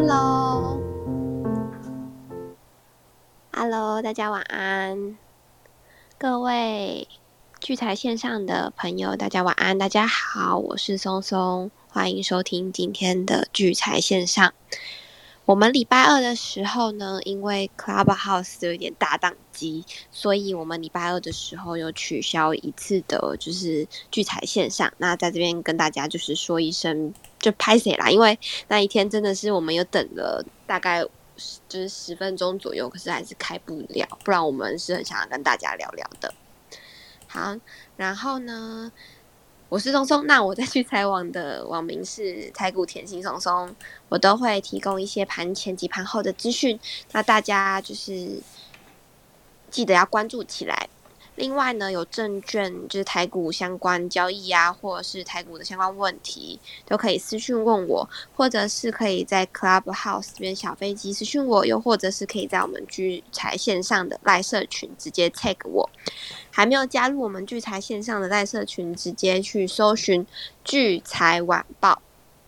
Hello，Hello，大家晚安。各位聚财线上的朋友，大家晚安。大家好，我是松松，欢迎收听今天的聚财线上。我们礼拜二的时候呢，因为 Clubhouse 有一点大档机，所以我们礼拜二的时候有取消一次的，就是聚财线上。那在这边跟大家就是说一声，就拍谁啦，因为那一天真的是我们有等了大概就是十分钟左右，可是还是开不了，不然我们是很想要跟大家聊聊的。好，然后呢？我是松松，那我在聚财网的网名是台股甜心松松，我都会提供一些盘前及盘后的资讯，那大家就是记得要关注起来。另外呢，有证券就是台股相关交易啊，或者是台股的相关问题，都可以私讯问我，或者是可以在 Clubhouse 这边小飞机私讯我，又或者是可以在我们聚财线上的赖社群直接 tag 我。还没有加入我们聚财线上的赖社群，直接去搜寻聚财晚报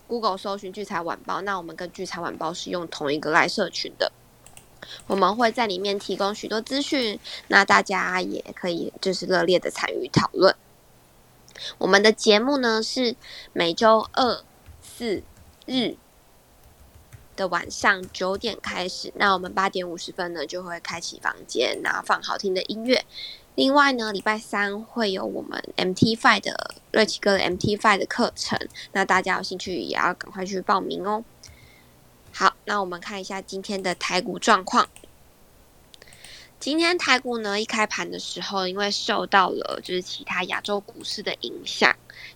，Google 搜寻聚财晚报，那我们跟聚财晚报是用同一个赖社群的。我们会在里面提供许多资讯，那大家也可以就是热烈的参与讨论。我们的节目呢是每周二、四、日的晚上九点开始，那我们八点五十分呢就会开启房间，然后放好听的音乐。另外呢，礼拜三会有我们 MT Five 的瑞奇哥的 MT Five 的课程，那大家有兴趣也要赶快去报名哦。那我们看一下今天的台股状况。今天台股呢，一开盘的时候，因为受到了就是其他亚洲股市的影响，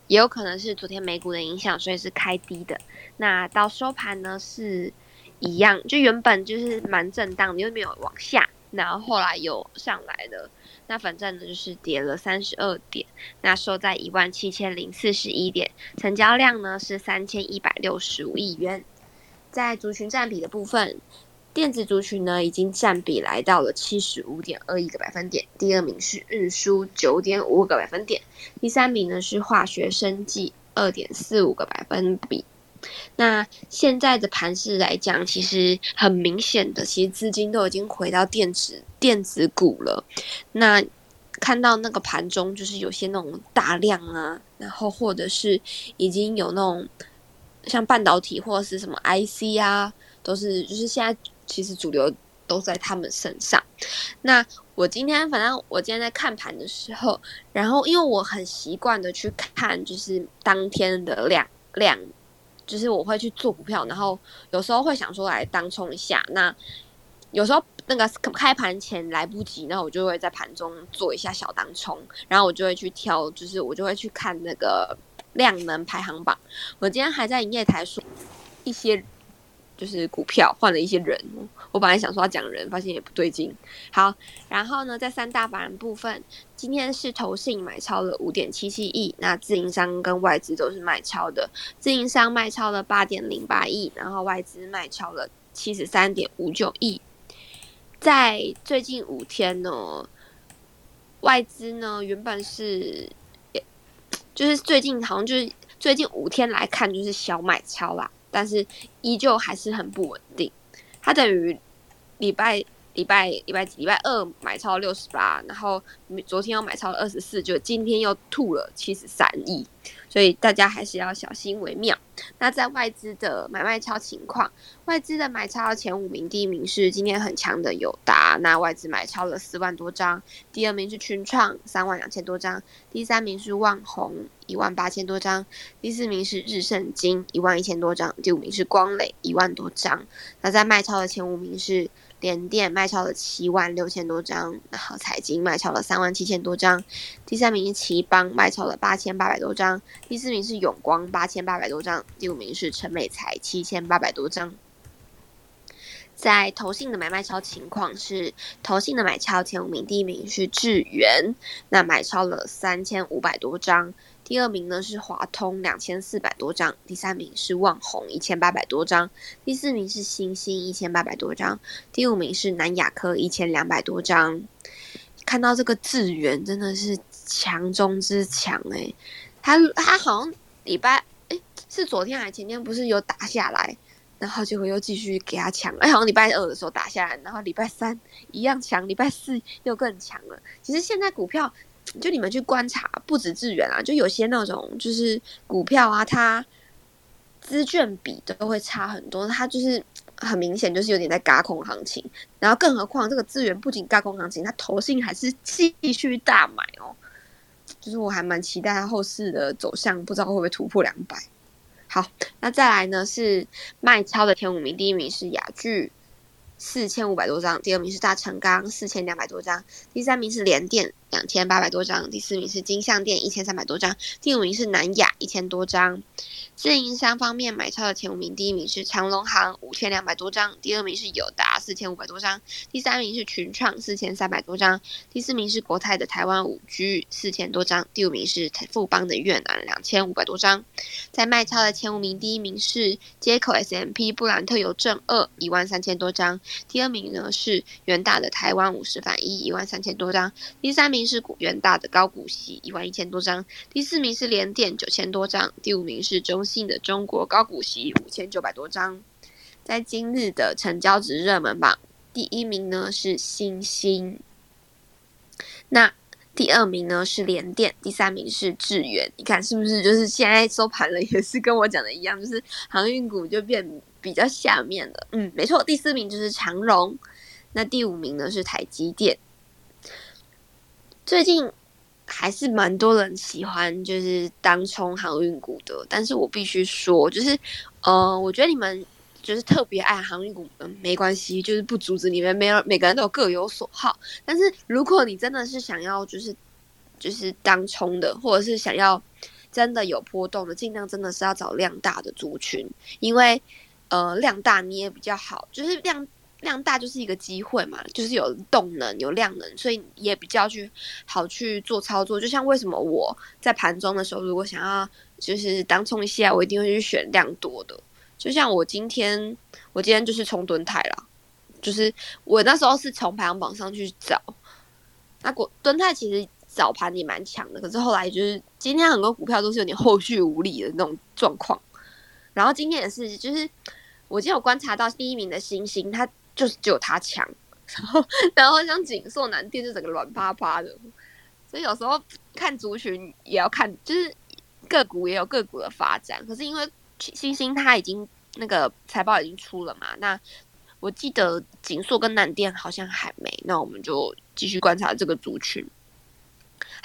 也有可能是昨天美股的影响，所以是开低的。那到收盘呢，是一样，就原本就是蛮震荡，因为没有往下，然后后来有上来的。那反正呢，就是跌了三十二点，那收在一万七千零四十一点，成交量呢是三千一百六十五亿元。在族群占比的部分，电子族群呢已经占比来到了七十五点二一个百分点，第二名是运输九点五个百分点，第三名呢是化学生技二点四五个百分比。那现在的盘势来讲，其实很明显的，其实资金都已经回到电子电子股了。那看到那个盘中，就是有些那种大量啊，然后或者是已经有那种。像半导体或者是什么 IC 啊，都是就是现在其实主流都在他们身上。那我今天反正我今天在看盘的时候，然后因为我很习惯的去看就是当天的量量，就是我会去做股票，然后有时候会想说来当冲一下。那有时候那个开盘前来不及，那我就会在盘中做一下小当冲，然后我就会去挑，就是我就会去看那个。量能排行榜，我今天还在营业台说一些就是股票换了一些人，我本来想说要讲人，发现也不对劲。好，然后呢，在三大法人部分，今天是投信买超了五点七七亿，那自营商跟外资都是卖超的，自营商卖超了八点零八亿，然后外资卖超了七十三点五九亿。在最近五天呢，外资呢原本是。就是最近好像就是最近五天来看就是小买超啦，但是依旧还是很不稳定。它等于礼拜礼拜礼拜几礼拜二买超六十八，然后昨天又买超了二十四，就今天又吐了七十三亿。所以大家还是要小心为妙。那在外资的买卖超情况，外资的买超前五名，第一名是今天很强的友达，那外资买超了四万多张；第二名是群创，三万两千多张；第三名是万宏，一万八千多张；第四名是日盛金，一万一千多张；第五名是光磊，一万多张。那在卖超的前五名是。联电卖超了七万六千多张，然后财经卖超了三万七千多张，第三名是奇邦卖超了八千八百多张，第四名是永光八千八百多张，第五名是陈美才七千八百多张。在投信的买卖超情况是，投信的买超前五名，第一名是智源，那买超了三千五百多张。第二名呢是华通两千四百多张，第三名是旺宏一千八百多张，第四名是星星一千八百多张，第五名是南亚科一千两百多张。看到这个智源真的是强中之强诶，他他好像礼拜诶是昨天还前天不是有打下来，然后结果又继续给他抢，哎，好像礼拜二的时候打下来，然后礼拜三一样强，礼拜四又更强了。其实现在股票，就你们去观察，不止智远啊，就有些那种就是股票啊，它资券比都会差很多，它就是很明显就是有点在嘎空行情。然后更何况这个资源不仅嘎空行情，它投信还是继续大买哦。就是我还蛮期待它后市的走向，不知道会不会突破两百。好，那再来呢是卖超的前五名，第一名是雅聚。四千五百多张，第二名是大成钢四千两百多张，第三名是联电两千八百多张，第四名是金相店一千三百多张，第五名是南亚一千多张。自营商方面买超的前五名，第一名是长隆行五千两百多张，第二名是友达四千五百多张，第三名是群创四千三百多张，第四名是国泰的台湾五 G 四千多张，第五名是富邦的越南两千五百多张。在卖超的前五名，第一名是接口 SMP 布兰特邮政二一万三千多张。第二名呢是元大的台湾五十反一一万三千多张，第三名是股元大的高股息一万一千多张，第四名是联电九千多张，第五名是中信的中国高股息五千九百多张。在今日的成交值热门榜，第一名呢是星星，那第二名呢是联电，第三名是智远。你看是不是就是现在收盘了，也是跟我讲的一样，就是航运股就变。比较下面的，嗯，没错，第四名就是长荣，那第五名呢是台积电。最近还是蛮多人喜欢就是当冲航运股的，但是我必须说，就是呃，我觉得你们就是特别爱航运股，嗯，没关系，就是不阻止你们，没有每个人都有各有所好。但是如果你真的是想要就是就是当冲的，或者是想要真的有波动的，尽量真的是要找量大的族群，因为。呃，量大你也比较好，就是量量大就是一个机会嘛，就是有动能有量能，所以也比较去好去做操作。就像为什么我在盘中的时候，如果想要就是当冲一下，我一定会去选量多的。就像我今天，我今天就是冲蹲泰啦，就是我那时候是从排行榜上去找，那股蹲泰其实早盘也蛮强的，可是后来就是今天很多股票都是有点后续无力的那种状况，然后今天也是就是。我今天有观察到第一名的星星，它就是只有他强，然后然后像锦硕南店就整个软趴趴的，所以有时候看族群也要看，就是个股也有个股的发展。可是因为星星他已经那个财报已经出了嘛，那我记得锦硕跟南店好像还没，那我们就继续观察这个族群。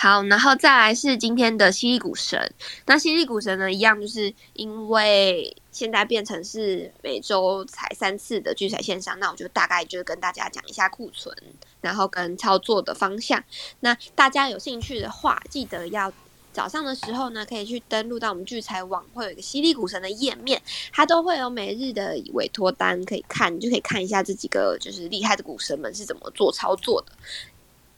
好，然后再来是今天的犀利股神。那犀利股神呢，一样就是因为现在变成是每周才三次的聚财线上，那我就大概就是跟大家讲一下库存，然后跟操作的方向。那大家有兴趣的话，记得要早上的时候呢，可以去登录到我们聚财网，会有一个犀利股神的页面，它都会有每日的委托单可以看，你就可以看一下这几个就是厉害的股神们是怎么做操作的。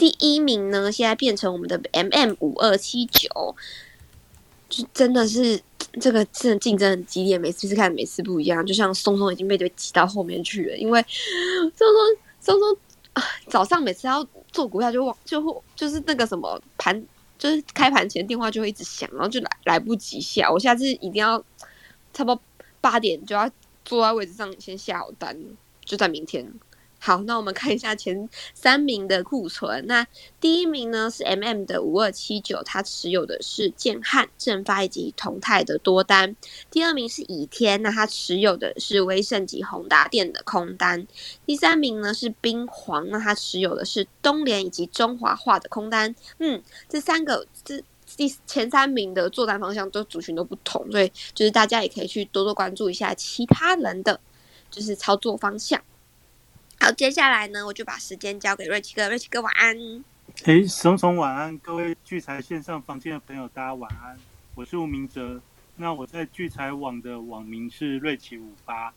第一名呢，现在变成我们的 M M 五二七九，就真的是这个真的竞争很激烈，每次看每次不一样。就像松松已经被被挤到后面去了，因为松松松松，早上每次要做股票就忘就会就是那个什么盘，就是开盘前电话就会一直响，然后就来来不及下。我下次一定要差不多八点就要坐在位置上先下好单，就在明天。好，那我们看一下前三名的库存。那第一名呢是 M M 的五二七九，它持有的是建汉、正发以及同泰的多单。第二名是倚天，那它持有的是威盛及宏达电的空单。第三名呢是冰皇，那它持有的是东联以及中华化的空单。嗯，这三个这第前三名的作战方向都族群都不同，所以就是大家也可以去多多关注一下其他人的就是操作方向。好，接下来呢，我就把时间交给瑞奇哥。瑞奇哥，晚安。哎，松松晚安，各位聚财线上房间的朋友，大家晚安。我是吴明哲，那我在聚财网的网名是瑞奇五八。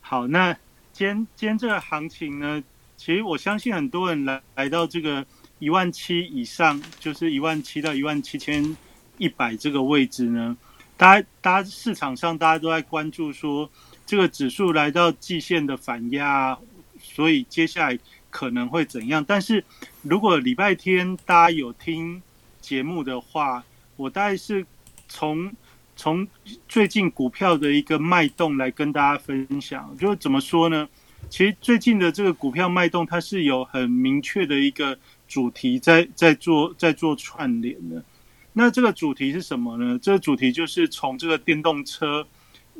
好，那今天今天这个行情呢，其实我相信很多人来来到这个一万七以上，就是一万七到一万七千一百这个位置呢，大家大家市场上大家都在关注说，这个指数来到季线的反压。所以接下来可能会怎样？但是如果礼拜天大家有听节目的话，我大概是从从最近股票的一个脉动来跟大家分享，就是怎么说呢？其实最近的这个股票脉动，它是有很明确的一个主题在在做在做串联的。那这个主题是什么呢？这个主题就是从这个电动车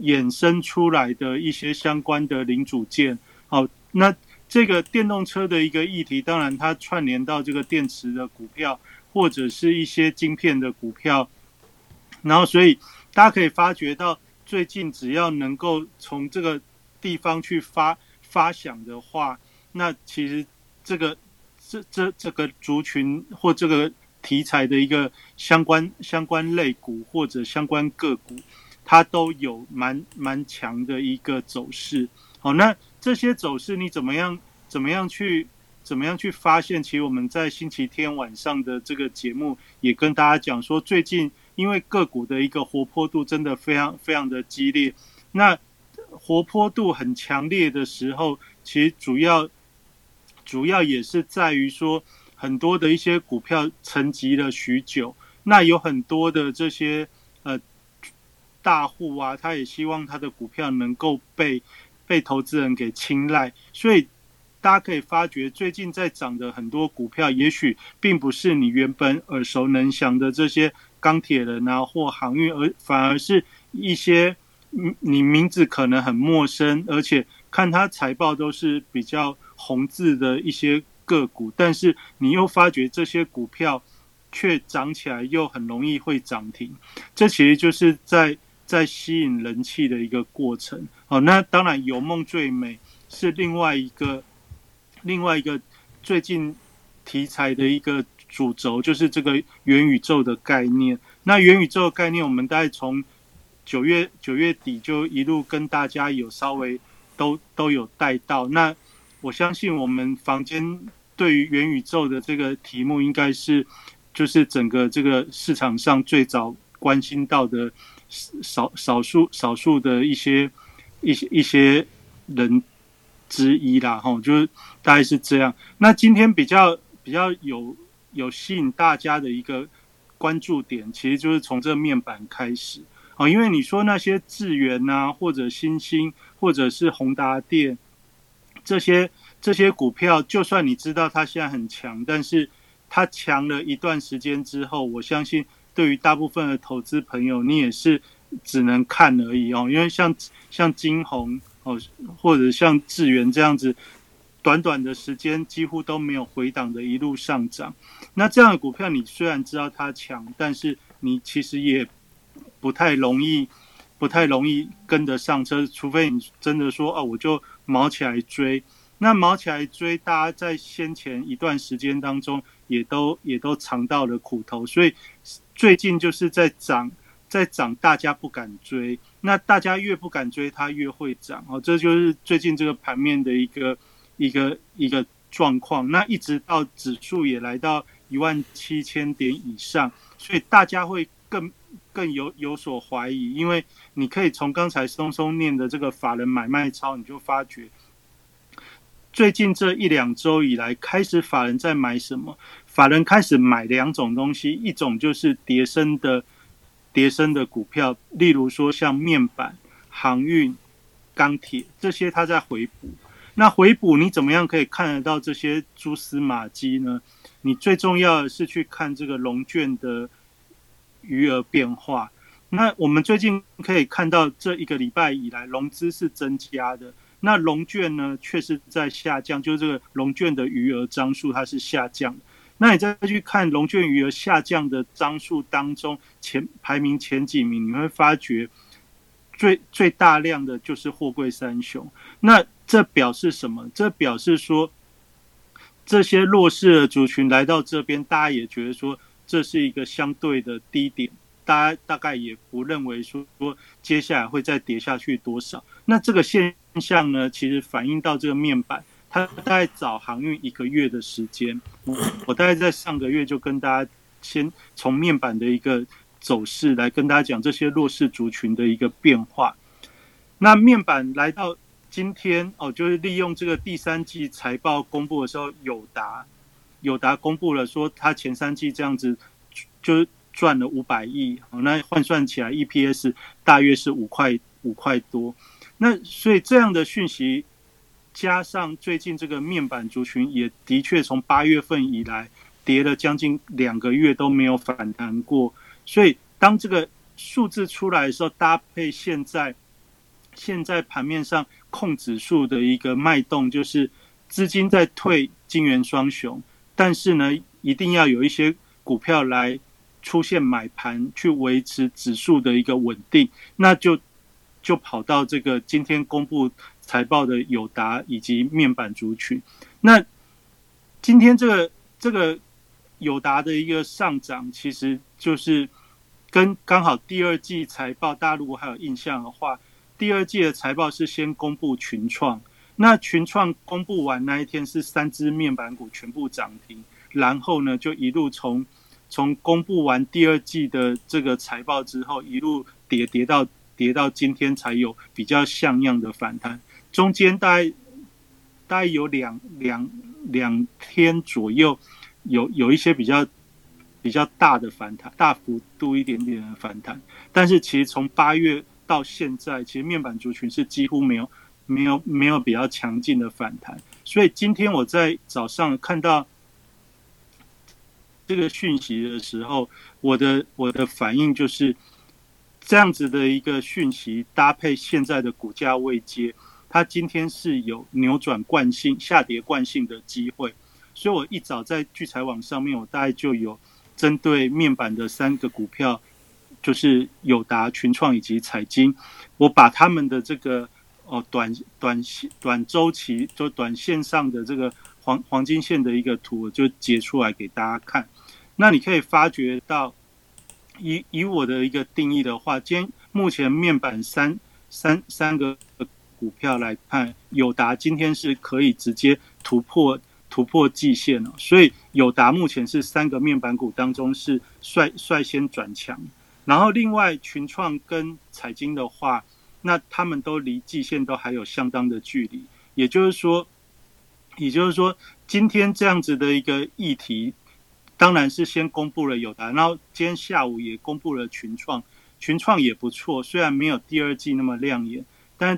衍生出来的一些相关的零组件。好，那这个电动车的一个议题，当然它串联到这个电池的股票，或者是一些晶片的股票。然后，所以大家可以发觉到，最近只要能够从这个地方去发发想的话，那其实这个这这这个族群或这个。题材的一个相关相关类股或者相关个股，它都有蛮蛮强的一个走势。好，那这些走势你怎么样怎么样去怎么样去发现？其实我们在星期天晚上的这个节目也跟大家讲说，最近因为个股的一个活泼度真的非常非常的激烈，那活泼度很强烈的时候，其实主要主要也是在于说。很多的一些股票沉寂了许久，那有很多的这些呃大户啊，他也希望他的股票能够被被投资人给青睐，所以大家可以发觉，最近在涨的很多股票，也许并不是你原本耳熟能详的这些钢铁人啊或航运，而反而是一些你名字可能很陌生，而且看它财报都是比较红字的一些。个股，但是你又发觉这些股票却涨起来，又很容易会涨停，这其实就是在在吸引人气的一个过程。好，那当然有梦最美是另外一个另外一个最近题材的一个主轴，就是这个元宇宙的概念。那元宇宙的概念，我们大概从九月九月底就一路跟大家有稍微都都有带到。那我相信我们房间。对于元宇宙的这个题目，应该是就是整个这个市场上最早关心到的少少数少数的一些一些一些人之一啦，哈，就是大概是这样。那今天比较比较有有吸引大家的一个关注点，其实就是从这面板开始啊，因为你说那些智源啊，或者新兴，或者是宏达电这些。这些股票，就算你知道它现在很强，但是它强了一段时间之后，我相信对于大部分的投资朋友，你也是只能看而已哦。因为像像金红哦，或者像智源这样子，短短的时间几乎都没有回档的一路上涨。那这样的股票，你虽然知道它强，但是你其实也不太容易，不太容易跟得上车，除非你真的说哦，我就毛起来追。那毛起来追，大家在先前一段时间当中，也都也都尝到了苦头，所以最近就是在涨，在涨，大家不敢追。那大家越不敢追，它越会涨哦，这就是最近这个盘面的一个一个一个状况。那一直到指数也来到一万七千点以上，所以大家会更更有有所怀疑，因为你可以从刚才松松念的这个法人买卖超，你就发觉。最近这一两周以来，开始法人在买什么？法人开始买两种东西，一种就是叠升的叠升的股票，例如说像面板、航运、钢铁这些，它在回补。那回补你怎么样可以看得到这些蛛丝马迹呢？你最重要的是去看这个龙卷的余额变化。那我们最近可以看到，这一个礼拜以来，融资是增加的。那龙卷呢，却是在下降，就是这个龙卷的余额张数它是下降。那你再去看龙卷余额下降的张数当中，前排名前几名，你会发觉最最大量的就是货柜三雄。那这表示什么？这表示说，这些弱势的族群来到这边，大家也觉得说这是一个相对的低点，大家大概也不认为说说接下来会再跌下去多少。那这个现象呢，其实反映到这个面板，它大概早航运一个月的时间。我我大概在上个月就跟大家先从面板的一个走势来跟大家讲这些弱势族群的一个变化。那面板来到今天哦，就是利用这个第三季财报公布的时候，友达友达公布了说，它前三季这样子，就是赚了五百亿，那换算起来 EPS 大约是五块五块多。那所以这样的讯息，加上最近这个面板族群也的确从八月份以来跌了将近两个月都没有反弹过。所以当这个数字出来的时候，搭配现在现在盘面上控指数的一个脉动，就是资金在退金元双雄，但是呢，一定要有一些股票来。出现买盘去维持指数的一个稳定，那就就跑到这个今天公布财报的友达以及面板族群。那今天这个这个友达的一个上涨，其实就是跟刚好第二季财报，大家如果还有印象的话，第二季的财报是先公布群创，那群创公布完那一天是三只面板股全部涨停，然后呢就一路从。从公布完第二季的这个财报之后，一路跌跌到跌到今天才有比较像样的反弹，中间大概大概有两两两天左右有有一些比较比较大的反弹，大幅度一点点的反弹，但是其实从八月到现在，其实面板族群是几乎没有没有没有比较强劲的反弹，所以今天我在早上看到。这个讯息的时候，我的我的反应就是这样子的一个讯息，搭配现在的股价位阶，它今天是有扭转惯性、下跌惯性的机会。所以我一早在聚财网上面，我大概就有针对面板的三个股票，就是友达、群创以及彩金，我把他们的这个哦短短线、短周期就短线上的这个黄黄金线的一个图，我就截出来给大家看。那你可以发觉到，以以我的一个定义的话，今目前面板三三三个股票来看，友达今天是可以直接突破突破季线了，所以友达目前是三个面板股当中是率率先转强。然后另外群创跟彩金的话，那他们都离季线都还有相当的距离，也就是说，也就是说，今天这样子的一个议题。当然是先公布了友达，然后今天下午也公布了群创，群创也不错，虽然没有第二季那么亮眼，但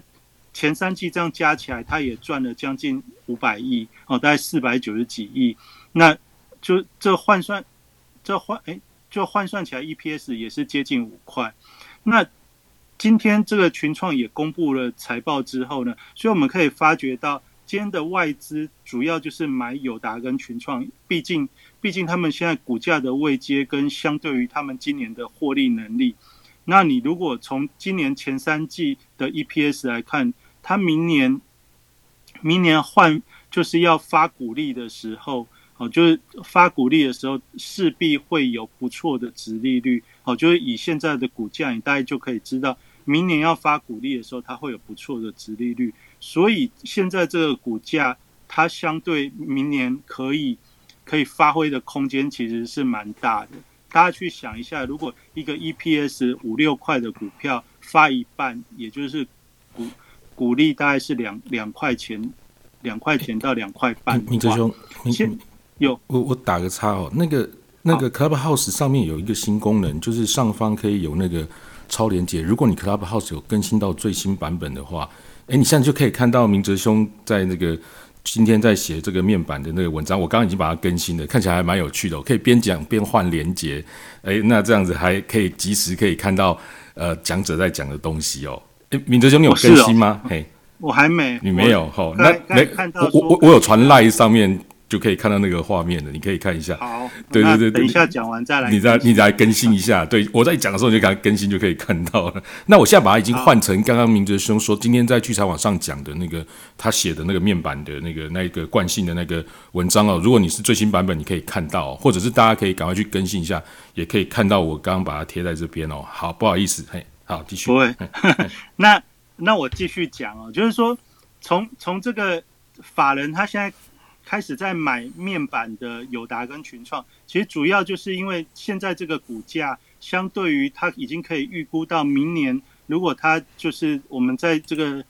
前三季这样加起来，它也赚了将近五百亿哦，大概四百九十几亿，那就这换算，这换哎，就换算起来 EPS 也是接近五块。那今天这个群创也公布了财报之后呢，所以我们可以发觉到。今天的外资主要就是买友达跟群创，毕竟毕竟他们现在股价的位阶跟相对于他们今年的获利能力，那你如果从今年前三季的 EPS 来看，它明年明年换就是要发股利的时候，哦，就是发股利的时候势必会有不错的值利率，哦，就是以现在的股价，你大概就可以知道，明年要发股利的时候，它会有不错的值利率。所以现在这个股价，它相对明年可以可以发挥的空间其实是蛮大的。大家去想一下，如果一个 EPS 五六块的股票发一半，也就是股股利大概是两两块钱，两块钱到两块半。明哲兄，先有我我打个叉哦，那个那个 Clubhouse 上面有一个新功能，就是上方可以有那个超连接。如果你 Clubhouse 有更新到最新版本的话。哎，你现在就可以看到明哲兄在那个今天在写这个面板的那个文章，我刚刚已经把它更新了，看起来还蛮有趣的。我可以边讲边换连接，哎，那这样子还可以及时可以看到呃讲者在讲的东西哦。哎，明哲兄你有更新吗？嘿，我还没，你没有哈？那没我我我有传赖上面。就可以看到那个画面了，你可以看一下。好，对对对，等一下讲完再来。你再你再更新一下，对我在讲的时候你就给它更新，就可以看到了。那我现在把它已经换成刚刚明哲兄说今天在聚财网上讲的那个他写的那个面板的那个那个惯性的那个文章哦。如果你是最新版本，你可以看到，或者是大家可以赶快去更新一下，也可以看到我刚刚把它贴在这边哦。好，不好意思，嘿，好，继续。不会，那那我继续讲哦，就是说从从这个法人他现在。开始在买面板的友达跟群创，其实主要就是因为现在这个股价相对于它已经可以预估到明年，如果它就是我们在这个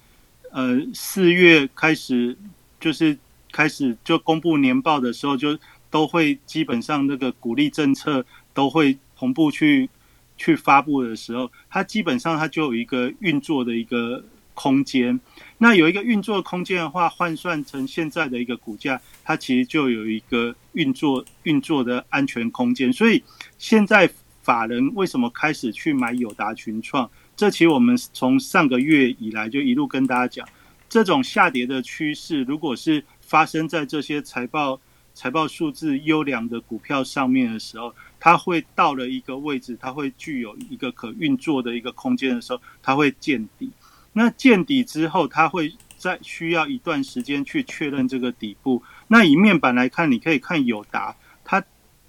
呃四月开始就是开始就公布年报的时候，就都会基本上那个鼓励政策都会同步去去发布的时候，它基本上它就有一个运作的一个空间。那有一个运作空间的话，换算成现在的一个股价，它其实就有一个运作运作的安全空间。所以现在法人为什么开始去买友达群创？这其实我们从上个月以来就一路跟大家讲，这种下跌的趋势，如果是发生在这些财报财报数字优良的股票上面的时候，它会到了一个位置，它会具有一个可运作的一个空间的时候，它会见底。那见底之后，它会在需要一段时间去确认这个底部。那以面板来看，你可以看友达，它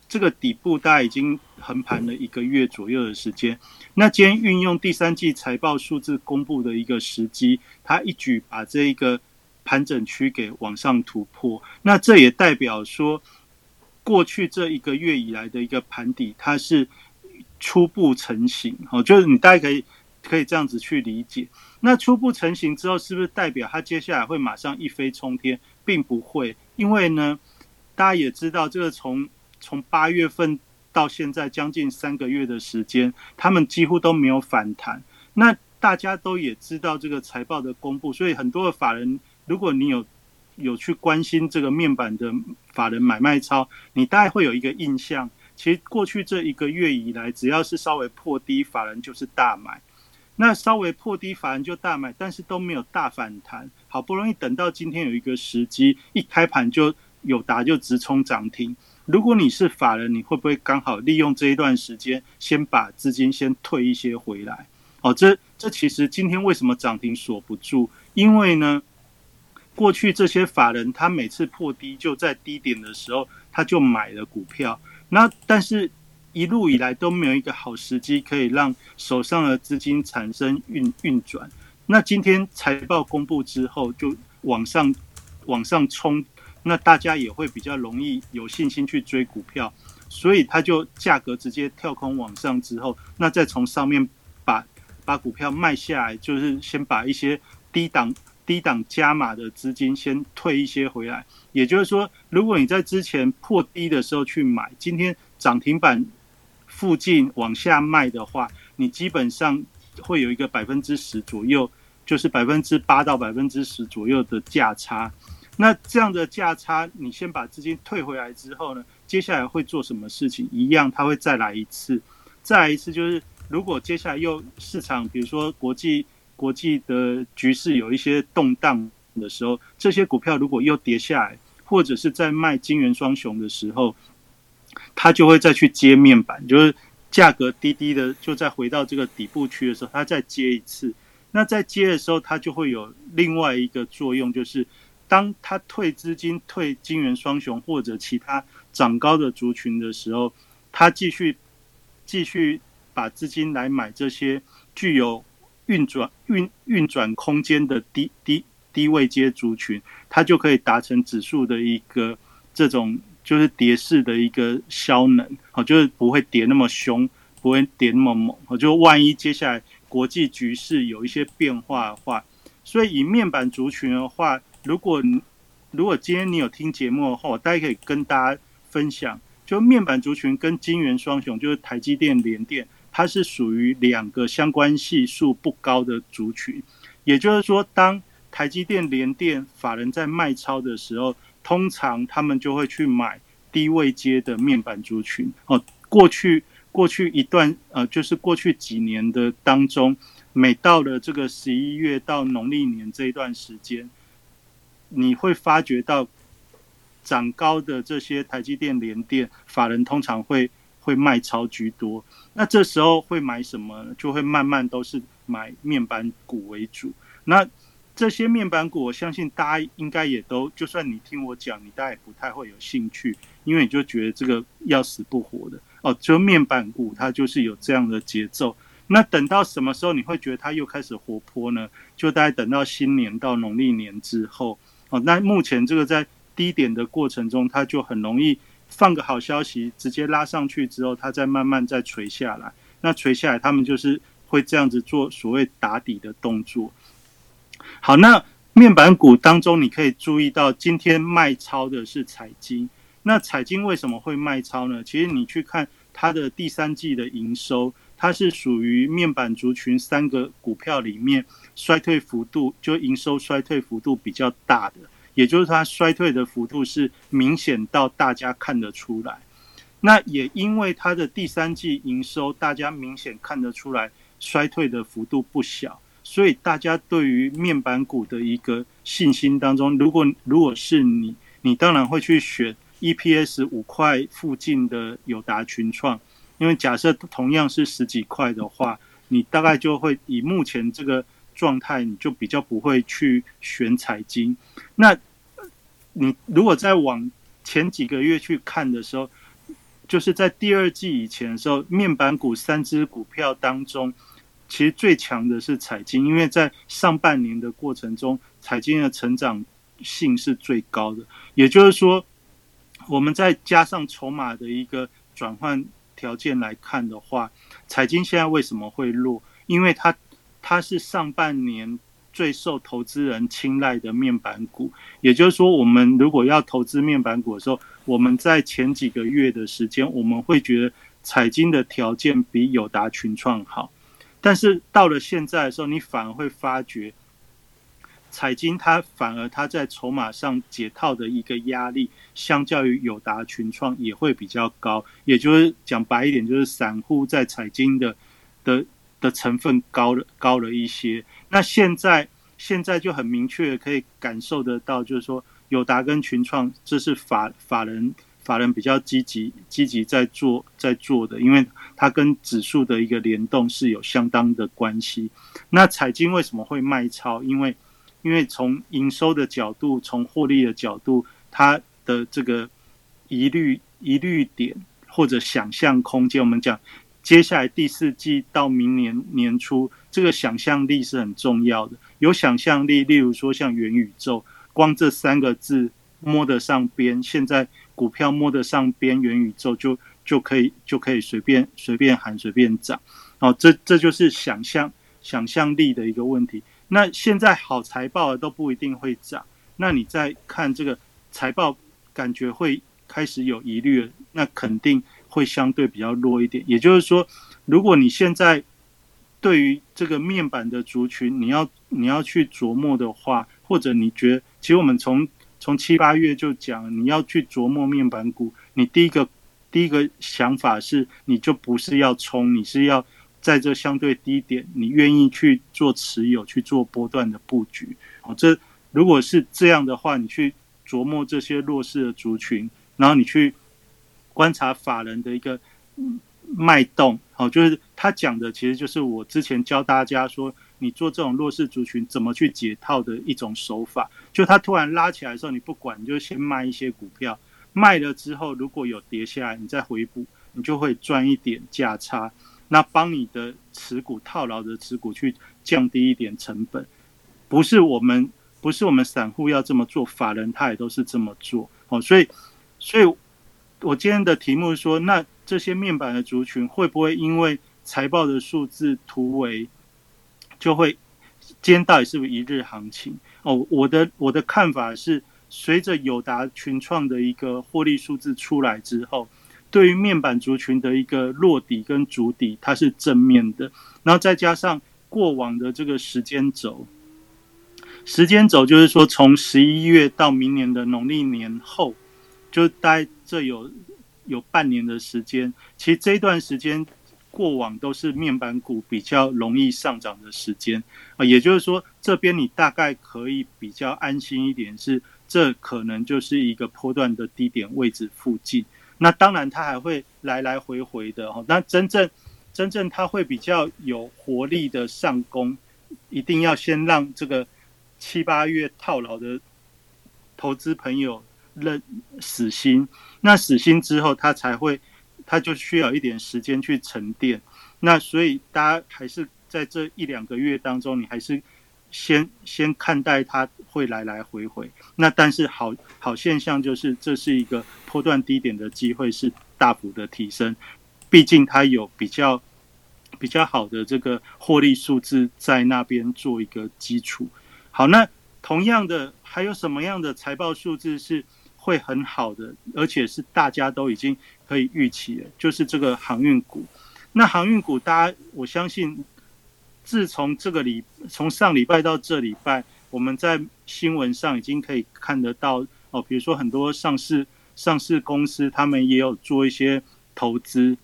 这个底部大概已经横盘了一个月左右的时间。那今天运用第三季财报数字公布的一个时机，它一举把这一个。盘整区给往上突破，那这也代表说，过去这一个月以来的一个盘底，它是初步成型。哦，就是你大家可以可以这样子去理解。那初步成型之后，是不是代表它接下来会马上一飞冲天？并不会，因为呢，大家也知道，这个从从八月份到现在将近三个月的时间，他们几乎都没有反弹。那大家都也知道这个财报的公布，所以很多的法人。如果你有有去关心这个面板的法人买卖超，你大概会有一个印象。其实过去这一个月以来，只要是稍微破低，法人就是大买。那稍微破低，法人就大买，但是都没有大反弹。好不容易等到今天有一个时机，一开盘就有达就直冲涨停。如果你是法人，你会不会刚好利用这一段时间，先把资金先退一些回来？哦，这这其实今天为什么涨停锁不住？因为呢？过去这些法人，他每次破低就在低点的时候，他就买了股票。那但是一路以来都没有一个好时机可以让手上的资金产生运运转。那今天财报公布之后，就往上往上冲，那大家也会比较容易有信心去追股票，所以它就价格直接跳空往上之后，那再从上面把把股票卖下来，就是先把一些低档。低档加码的资金先退一些回来，也就是说，如果你在之前破低的时候去买，今天涨停板附近往下卖的话，你基本上会有一个百分之十左右，就是百分之八到百分之十左右的价差。那这样的价差，你先把资金退回来之后呢，接下来会做什么事情？一样，它会再来一次，再来一次，就是如果接下来又市场，比如说国际。国际的局势有一些动荡的时候，这些股票如果又跌下来，或者是在卖金元双雄的时候，它就会再去接面板，就是价格低低的，就再回到这个底部区的时候，它再接一次。那在接的时候，它就会有另外一个作用，就是当它退资金、退金元双雄或者其他涨高的族群的时候，它继续继续把资金来买这些具有。运转运运转空间的低低低位阶族群，它就可以达成指数的一个这种就是跌势的一个消能，好，就是不会跌那么凶，不会跌那么猛，好，就万一接下来国际局势有一些变化的话，所以以面板族群的话，如果如果今天你有听节目的话，我大概可以跟大家分享，就面板族群跟金元双雄，就是台积电、联电。它是属于两个相关系数不高的族群，也就是说，当台积电、联电法人在卖超的时候，通常他们就会去买低位阶的面板族群。哦，过去过去一段呃，就是过去几年的当中，每到了这个十一月到农历年这一段时间，你会发觉到涨高的这些台积电、联电法人通常会。会卖超居多，那这时候会买什么？就会慢慢都是买面板股为主。那这些面板股，我相信大家应该也都，就算你听我讲，你大概也不太会有兴趣，因为你就觉得这个要死不活的哦。就面板股，它就是有这样的节奏。那等到什么时候你会觉得它又开始活泼呢？就大概等到新年到农历年之后哦。那目前这个在低点的过程中，它就很容易。放个好消息，直接拉上去之后，它再慢慢再垂下来。那垂下来，他们就是会这样子做所谓打底的动作。好，那面板股当中，你可以注意到今天卖超的是彩金。那彩金为什么会卖超呢？其实你去看它的第三季的营收，它是属于面板族群三个股票里面衰退幅度就营收衰退幅度比较大的，也就是它衰退的幅度是明显到大家看得出来。那也因为它的第三季营收，大家明显看得出来衰退的幅度不小，所以大家对于面板股的一个信心当中，如果如果是你，你当然会去选 EPS 五块附近的友达群创，因为假设同样是十几块的话，你大概就会以目前这个状态，你就比较不会去选彩金。那你如果再往前几个月去看的时候，就是在第二季以前的时候，面板股三只股票当中，其实最强的是彩金，因为在上半年的过程中，彩金的成长性是最高的。也就是说，我们再加上筹码的一个转换条件来看的话，彩金现在为什么会弱？因为它它是上半年。最受投资人青睐的面板股，也就是说，我们如果要投资面板股的时候，我们在前几个月的时间，我们会觉得彩金的条件比友达群创好，但是到了现在的时候，你反而会发觉，彩金它反而它在筹码上解套的一个压力，相较于友达群创也会比较高，也就是讲白一点，就是散户在彩金的的。的成分高了高了一些，那现在现在就很明确可以感受得到，就是说友达跟群创，这是法法人法人比较积极积极在做在做的，因为它跟指数的一个联动是有相当的关系。那彩金为什么会卖超？因为因为从营收的角度，从获利的角度，它的这个疑虑疑虑点或者想象空间，我们讲。接下来第四季到明年年初，这个想象力是很重要的。有想象力，例如说像元宇宙，光这三个字摸得上边，现在股票摸得上边，元宇宙就就可以就可以随便随便喊随便涨。哦，这这就是想象想象力的一个问题。那现在好财报都不一定会涨，那你再看这个财报，感觉会开始有疑虑了，那肯定。会相对比较弱一点，也就是说，如果你现在对于这个面板的族群，你要你要去琢磨的话，或者你觉得，其实我们从从七八月就讲，你要去琢磨面板股，你第一个第一个想法是，你就不是要冲，你是要在这相对低点，你愿意去做持有，去做波段的布局。哦，这如果是这样的话，你去琢磨这些弱势的族群，然后你去。观察法人的一个脉动，好，就是他讲的，其实就是我之前教大家说，你做这种弱势族群怎么去解套的一种手法。就它突然拉起来的时候，你不管，你就先卖一些股票，卖了之后如果有跌下来，你再回补，你就会赚一点价差，那帮你的持股套牢的持股去降低一点成本。不是我们，不是我们散户要这么做，法人他也都是这么做。哦，所以，所以。我今天的题目说，那这些面板的族群会不会因为财报的数字突围，就会今天到底是不是一日行情？哦，我的我的看法是，随着友达群创的一个获利数字出来之后，对于面板族群的一个落底跟主底，它是正面的。然后再加上过往的这个时间轴，时间轴就是说，从十一月到明年的农历年后。就待这有有半年的时间，其实这一段时间过往都是面板股比较容易上涨的时间啊，也就是说这边你大概可以比较安心一点，是这可能就是一个波段的低点位置附近。那当然它还会来来回回的哈，那真正真正它会比较有活力的上攻，一定要先让这个七八月套牢的投资朋友。认死心，那死心之后，他才会，他就需要一点时间去沉淀。那所以大家还是在这一两个月当中，你还是先先看待它会来来回回。那但是好好现象就是，这是一个波段低点的机会是大幅的提升，毕竟它有比较比较好的这个获利数字在那边做一个基础。好，那同样的还有什么样的财报数字是？会很好的，而且是大家都已经可以预期了，就是这个航运股。那航运股，大家我相信，自从这个礼从上礼拜到这礼拜，我们在新闻上已经可以看得到哦，比如说很多上市上市公司，他们也有做一些投资。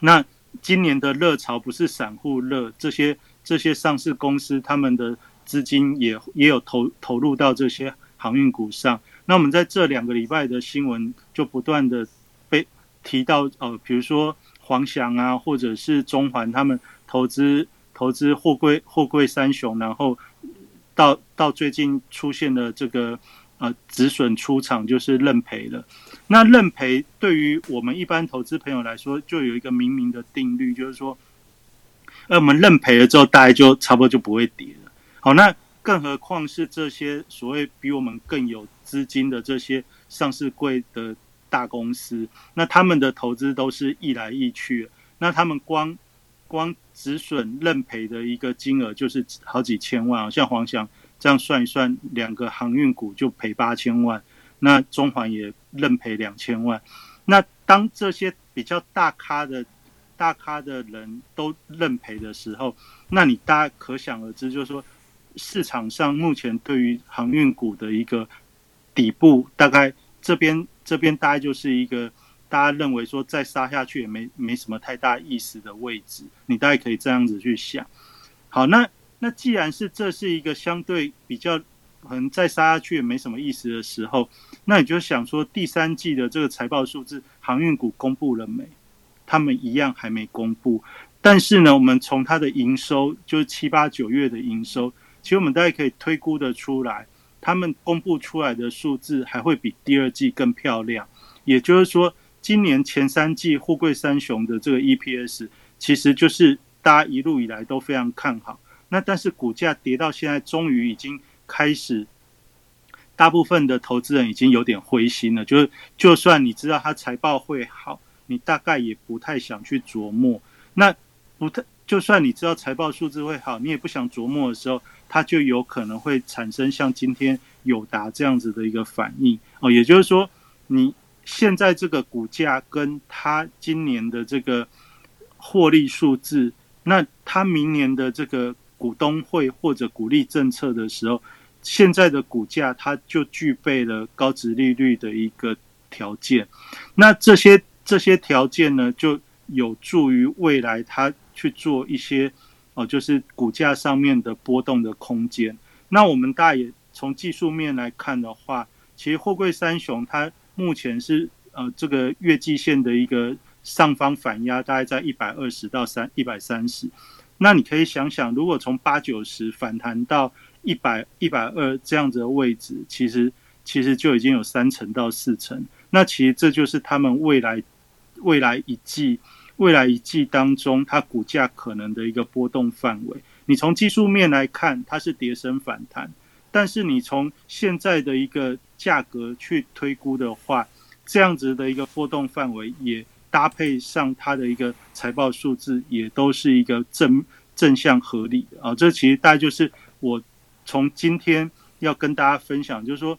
那今年的热潮不是散户热，这些这些上市公司他们的资金也也有投投入到这些航运股上。那我们在这两个礼拜的新闻就不断的被提到，呃，比如说。黄翔啊，或者是中环，他们投资投资货柜货柜三雄，然后到到最近出现的这个呃止损出场，就是认赔了。那认赔对于我们一般投资朋友来说，就有一个明明的定律，就是说，呃，我们认赔了之后，大概就差不多就不会跌了。好，那更何况是这些所谓比我们更有资金的这些上市柜的。大公司，那他们的投资都是易来易去，那他们光光止损认赔的一个金额就是好几千万啊，像黄翔这样算一算，两个航运股就赔八千万，那中环也认赔两千万。那当这些比较大咖的大咖的人都认赔的时候，那你大家可想而知，就是说市场上目前对于航运股的一个底部，大概这边。这边大概就是一个大家认为说再杀下去也没没什么太大意思的位置，你大概可以这样子去想。好，那那既然是这是一个相对比较可能再杀下去也没什么意思的时候，那你就想说第三季的这个财报数字，航运股公布了没？他们一样还没公布。但是呢，我们从它的营收，就是七八九月的营收，其实我们大概可以推估的出来。他们公布出来的数字还会比第二季更漂亮，也就是说，今年前三季富贵三雄的这个 EPS，其实就是大家一路以来都非常看好。那但是股价跌到现在，终于已经开始，大部分的投资人已经有点灰心了。就是就算你知道它财报会好，你大概也不太想去琢磨。那不太，就算你知道财报数字会好，你也不想琢磨的时候。它就有可能会产生像今天友达这样子的一个反应哦，也就是说，你现在这个股价跟它今年的这个获利数字，那它明年的这个股东会或者鼓励政策的时候，现在的股价它就具备了高值利率的一个条件，那这些这些条件呢，就有助于未来它去做一些。哦，就是股价上面的波动的空间。那我们大也从技术面来看的话，其实货柜三雄它目前是呃这个月季线的一个上方反压，大概在一百二十到三一百三十。那你可以想想，如果从八九十反弹到一百一百二这样子的位置，其实其实就已经有三成到四成。那其实这就是他们未来未来一季。未来一季当中，它股价可能的一个波动范围，你从技术面来看，它是跌升反弹；但是你从现在的一个价格去推估的话，这样子的一个波动范围也搭配上它的一个财报数字，也都是一个正正向合理的啊。这其实大概就是我从今天要跟大家分享，就是说，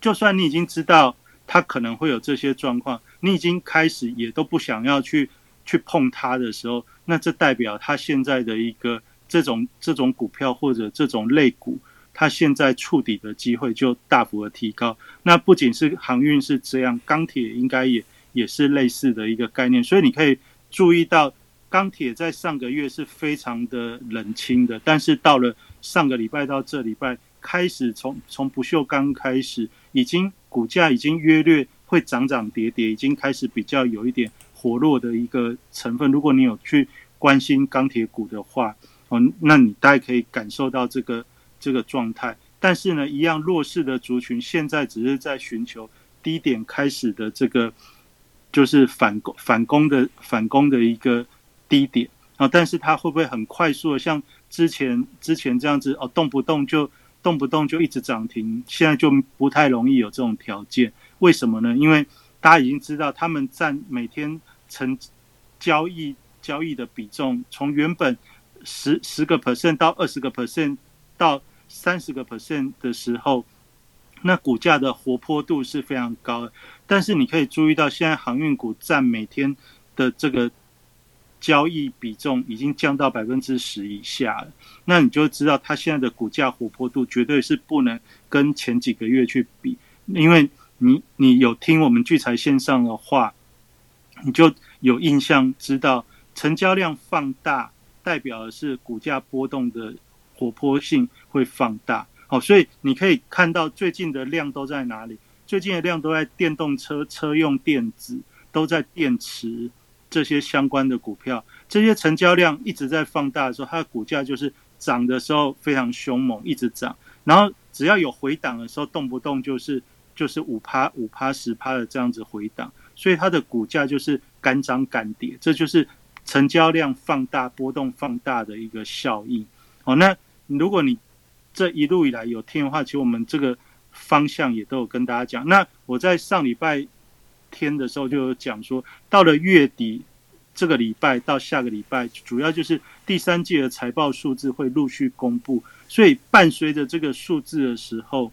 就算你已经知道它可能会有这些状况。你已经开始也都不想要去去碰它的时候，那这代表它现在的一个这种这种股票或者这种类股，它现在触底的机会就大幅的提高。那不仅是航运是这样，钢铁应该也也是类似的一个概念。所以你可以注意到，钢铁在上个月是非常的冷清的，但是到了上个礼拜到这礼拜开始，从从不锈钢开始，已经股价已经约略。会涨涨跌跌，已经开始比较有一点活络的一个成分。如果你有去关心钢铁股的话，哦，那你大概可以感受到这个这个状态。但是呢，一样弱势的族群现在只是在寻求低点开始的这个，就是反攻反攻的反攻的一个低点啊。但是它会不会很快速的像之前之前这样子哦，动不动就动不动就一直涨停？现在就不太容易有这种条件。为什么呢？因为大家已经知道，他们占每天成交易交易的比重，从原本十十个 percent 到二十个 percent 到三十个 percent 的时候，那股价的活泼度是非常高的。但是你可以注意到，现在航运股占每天的这个交易比重已经降到百分之十以下了。那你就知道，它现在的股价活泼度绝对是不能跟前几个月去比，因为你你有听我们聚财线上的话，你就有印象知道，成交量放大代表的是股价波动的活泼性会放大。好，所以你可以看到最近的量都在哪里？最近的量都在电动车、车用电子，都在电池这些相关的股票。这些成交量一直在放大的时候，它的股价就是涨的时候非常凶猛，一直涨。然后只要有回档的时候，动不动就是就是五趴、五趴、十趴的这样子回档，所以它的股价就是敢涨敢跌。这就是成交量放大、波动放大的一个效应。好，那如果你这一路以来有听的话，其实我们这个。方向也都有跟大家讲。那我在上礼拜天的时候就有讲说，到了月底这个礼拜到下个礼拜，主要就是第三季的财报数字会陆续公布。所以伴随着这个数字的时候，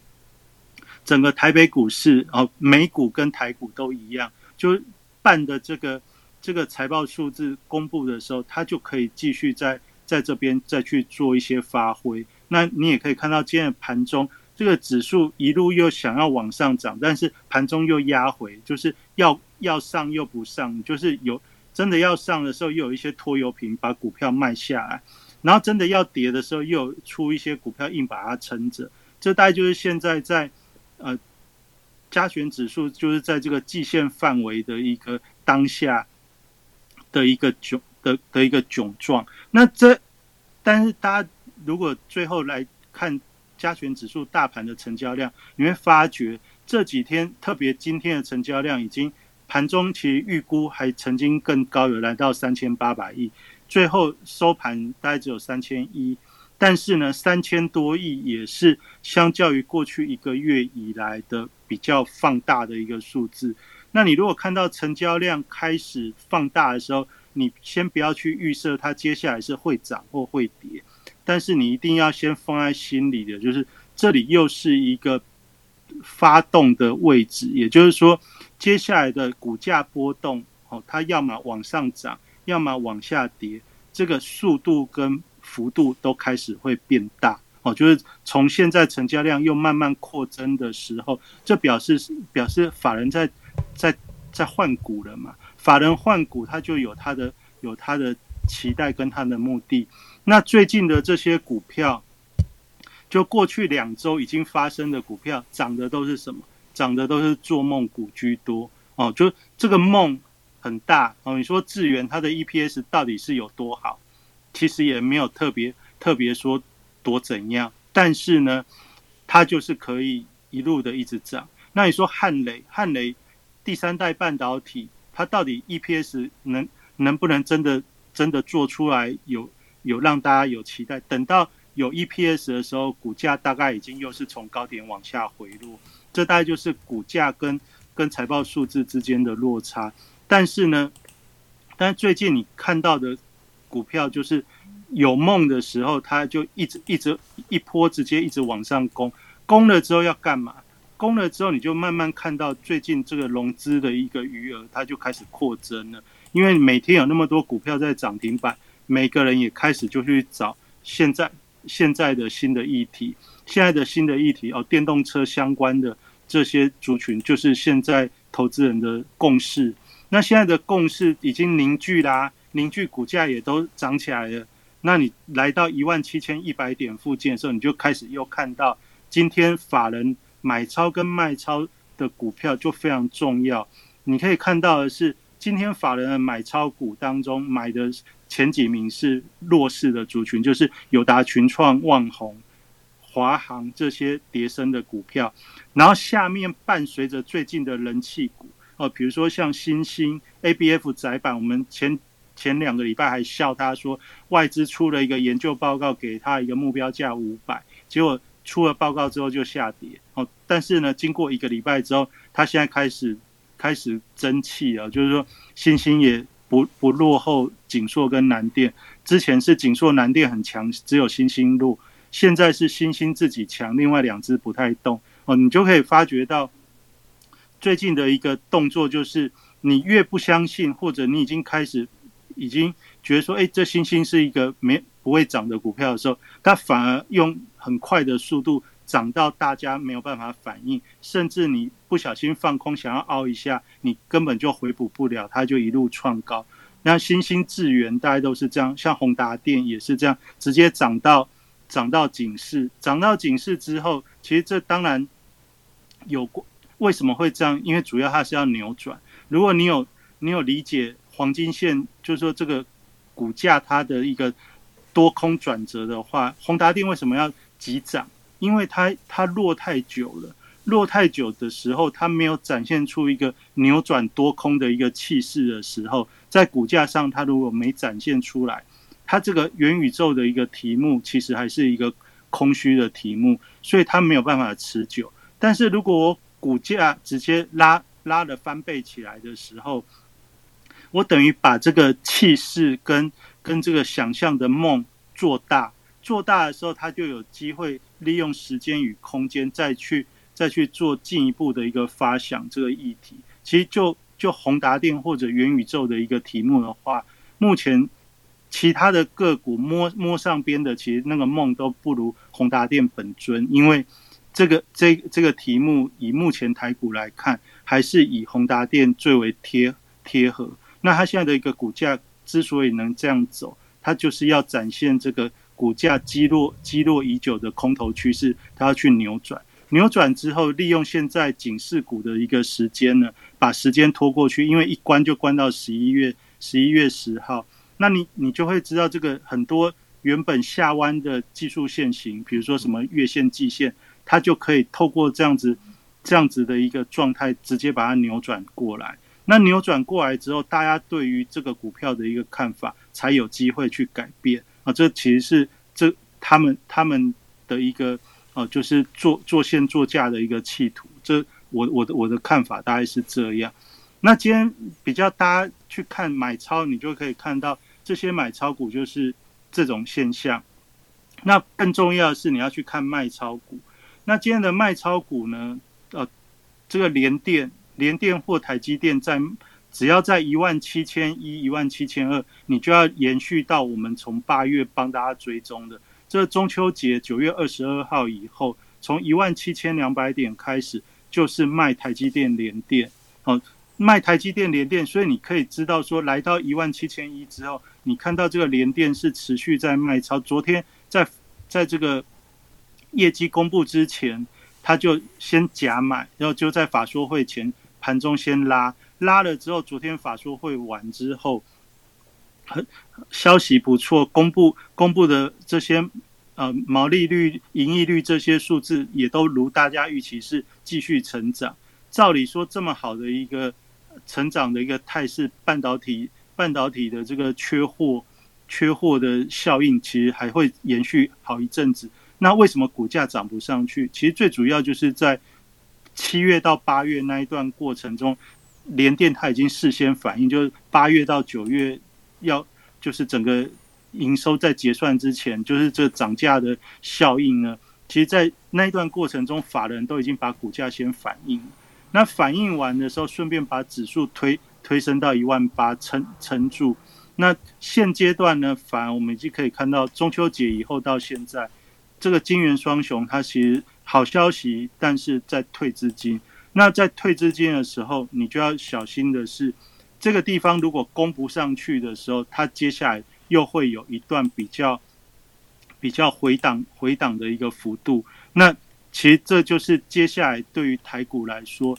整个台北股市哦，美股跟台股都一样，就办的这个这个财报数字公布的时候，它就可以继续在在这边再去做一些发挥。那你也可以看到今天的盘中。这个指数一路又想要往上涨，但是盘中又压回，就是要要上又不上，就是有真的要上的时候，又有一些拖油瓶把股票卖下来，然后真的要跌的时候，又出一些股票硬把它撑着。这大概就是现在在呃加权指数就是在这个季线范围的一个当下的一个窘的的一个窘状。那这但是大家如果最后来看。加权指数大盘的成交量，你会发觉这几天，特别今天的成交量已经盘中其实预估还曾经更高，有来到三千八百亿，最后收盘大概只有三千一，但是呢，三千多亿也是相较于过去一个月以来的比较放大的一个数字。那你如果看到成交量开始放大的时候，你先不要去预设它接下来是会涨或会跌。但是你一定要先放在心里的，就是这里又是一个发动的位置，也就是说，接下来的股价波动，哦，它要么往上涨，要么往下跌，这个速度跟幅度都开始会变大，哦，就是从现在成交量又慢慢扩增的时候，这表示表示法人在在在换股了嘛？法人换股，他就有他的有他的期待跟他的目的。那最近的这些股票，就过去两周已经发生的股票，涨的都是什么？涨的都是做梦股居多哦。就这个梦很大哦。你说智源它的 EPS 到底是有多好？其实也没有特别特别说多怎样，但是呢，它就是可以一路的一直涨。那你说汉雷，汉雷第三代半导体，它到底 EPS 能能不能真的真的做出来有？有让大家有期待，等到有 EPS 的时候，股价大概已经又是从高点往下回落，这大概就是股价跟跟财报数字之间的落差。但是呢，但最近你看到的股票就是有梦的时候，它就一直一直一波直接一直往上攻，攻了之后要干嘛？攻了之后你就慢慢看到最近这个融资的一个余额，它就开始扩增了，因为每天有那么多股票在涨停板。每个人也开始就去找现在现在的新的议题，现在的新的议题哦，电动车相关的这些族群，就是现在投资人的共识。那现在的共识已经凝聚啦，凝聚股价也都涨起来了。那你来到一万七千一百点附近的时候，你就开始又看到今天法人买超跟卖超的股票就非常重要。你可以看到的是，今天法人的买超股当中买的。前几名是弱势的族群，就是友达、群创、旺宏、华航这些叠升的股票。然后下面伴随着最近的人气股哦，比如说像新兴 ABF 窄板，我们前前两个礼拜还笑他说外资出了一个研究报告，给他一个目标价五百，结果出了报告之后就下跌哦。但是呢，经过一个礼拜之后，他现在开始开始争气了，就是说新兴也。不不落后，锦硕跟南电之前是锦硕南电很强，只有新兴弱，现在是新兴自己强，另外两只不太动。哦，你就可以发觉到最近的一个动作，就是你越不相信，或者你已经开始已经觉得说，哎，这星星是一个没不会涨的股票的时候，它反而用很快的速度涨到大家没有办法反应，甚至你不小心放空想要凹一下，你根本就回补不了，它就一路创高。那星星智源大家都是这样，像宏达电也是这样，直接涨到涨到警示，涨到警示之后，其实这当然有过为什么会这样？因为主要它是要扭转。如果你有你有理解黄金线，就是说这个股价它的一个多空转折的话，宏达电为什么要急涨？因为它它落太久了，落太久的时候，它没有展现出一个扭转多空的一个气势的时候。在股价上，它如果没展现出来，它这个元宇宙的一个题目其实还是一个空虚的题目，所以它没有办法持久。但是如果我股价直接拉拉了翻倍起来的时候，我等于把这个气势跟跟这个想象的梦做大，做大的时候，它就有机会利用时间与空间再去再去做进一步的一个发想这个议题。其实就。就宏达电或者元宇宙的一个题目的话，目前其他的个股摸摸上边的，其实那个梦都不如宏达电本尊，因为这个这这个题目以目前台股来看，还是以宏达电最为贴贴合。那它现在的一个股价之所以能这样走，它就是要展现这个股价积弱积弱已久的空头趋势，它要去扭转。扭转之后，利用现在警示股的一个时间呢，把时间拖过去，因为一关就关到十一月十一月十号，那你你就会知道这个很多原本下弯的技术线型，比如说什么月线、季线，它就可以透过这样子这样子的一个状态，直接把它扭转过来。那扭转过来之后，大家对于这个股票的一个看法才有机会去改变啊！这其实是这他们他们的一个。哦，就是做做线做价的一个企图，这我我的我的看法大概是这样。那今天比较大家去看买超，你就可以看到这些买超股就是这种现象。那更重要的是你要去看卖超股。那今天的卖超股呢？呃，这个联电、联电或台积电在只要在一万七千一、一万七千二，你就要延续到我们从八月帮大家追踪的。这中秋节九月二十二号以后，从一万七千两百点开始，就是卖台积电联电，哦，卖台积电联电，所以你可以知道说，来到一万七千一之后，你看到这个联电是持续在卖超。昨天在在这个业绩公布之前，他就先假买，然后就在法说会前盘中先拉，拉了之后，昨天法说会完之后。消息不错，公布公布的这些呃毛利率、盈利率这些数字也都如大家预期是继续成长。照理说，这么好的一个成长的一个态势，半导体半导体的这个缺货缺货的效应，其实还会延续好一阵子。那为什么股价涨不上去？其实最主要就是在七月到八月那一段过程中，联电它已经事先反应，就是八月到九月。要就是整个营收在结算之前，就是这涨价的效应呢。其实，在那一段过程中，法人都已经把股价先反映。那反映完的时候，顺便把指数推推升到一万八，撑撑住。那现阶段呢，反而我们已经可以看到，中秋节以后到现在，这个金元双雄它其实好消息，但是在退资金。那在退资金的时候，你就要小心的是。这个地方如果攻不上去的时候，它接下来又会有一段比较比较回档回档的一个幅度。那其实这就是接下来对于台股来说，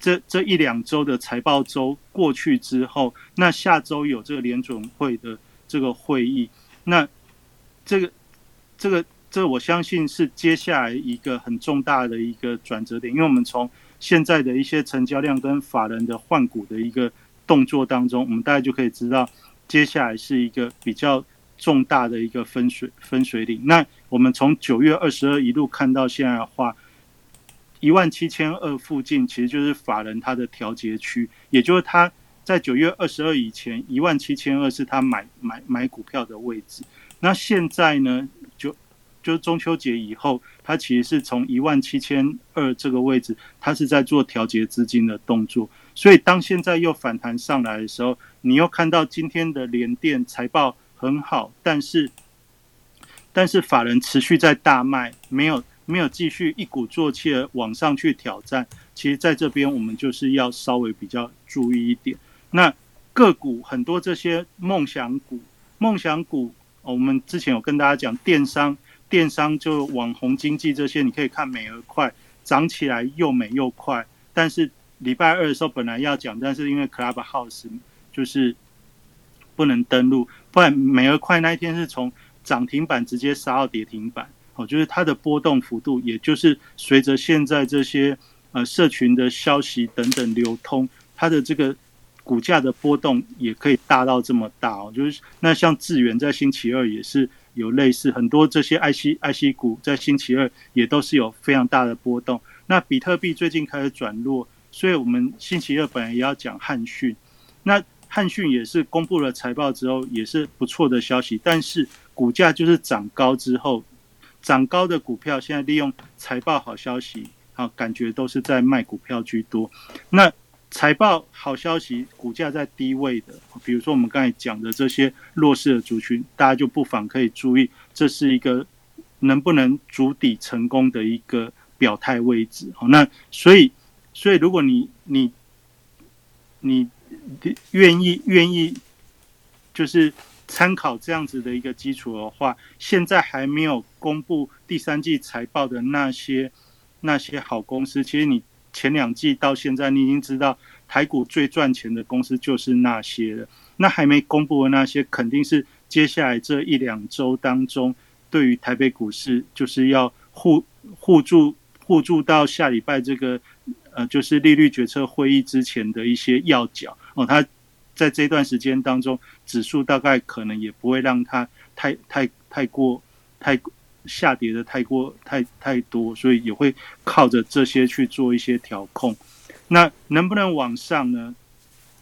这这一两周的财报周过去之后，那下周有这个联准会的这个会议，那这个这个这我相信是接下来一个很重大的一个转折点，因为我们从现在的一些成交量跟法人的换股的一个。动作当中，我们大概就可以知道，接下来是一个比较重大的一个分水分水岭。那我们从九月二十二一路看到现在的话，一万七千二附近其实就是法人他的调节区，也就是他在九月二十二以前，一万七千二是他买买买股票的位置。那现在呢，就就是中秋节以后，它其实是从一万七千二这个位置，它是在做调节资金的动作。所以当现在又反弹上来的时候，你又看到今天的联电财报很好，但是但是法人持续在大卖，没有没有继续一鼓作气的往上去挑战。其实在这边我们就是要稍微比较注意一点。那个股很多这些梦想股，梦想股，我们之前有跟大家讲电商，电商就网红经济这些，你可以看美而快涨起来又美又快，但是。礼拜二的时候本来要讲，但是因为 Clubhouse 就是不能登录，不然美而快那一天是从涨停板直接杀到跌停板，哦，就是它的波动幅度，也就是随着现在这些呃社群的消息等等流通，它的这个股价的波动也可以大到这么大哦，就是那像智源在星期二也是有类似很多这些 IC IC 股在星期二也都是有非常大的波动，那比特币最近开始转弱。所以，我们星期二本来也要讲汉讯，那汉讯也是公布了财报之后，也是不错的消息。但是股价就是涨高之后，涨高的股票现在利用财报好消息，啊，感觉都是在卖股票居多。那财报好消息，股价在低位的，比如说我们刚才讲的这些弱势的族群，大家就不妨可以注意，这是一个能不能筑底成功的一个表态位置。好，那所以。所以，如果你你你愿意愿意，就是参考这样子的一个基础的话，现在还没有公布第三季财报的那些那些好公司，其实你前两季到现在，你已经知道台股最赚钱的公司就是那些了。那还没公布的那些，肯定是接下来这一两周当中，对于台北股市就是要互互助互助到下礼拜这个。呃，就是利率决策会议之前的一些要角哦，它在这段时间当中，指数大概可能也不会让它太太太过太下跌的太过太太多，所以也会靠着这些去做一些调控。那能不能往上呢？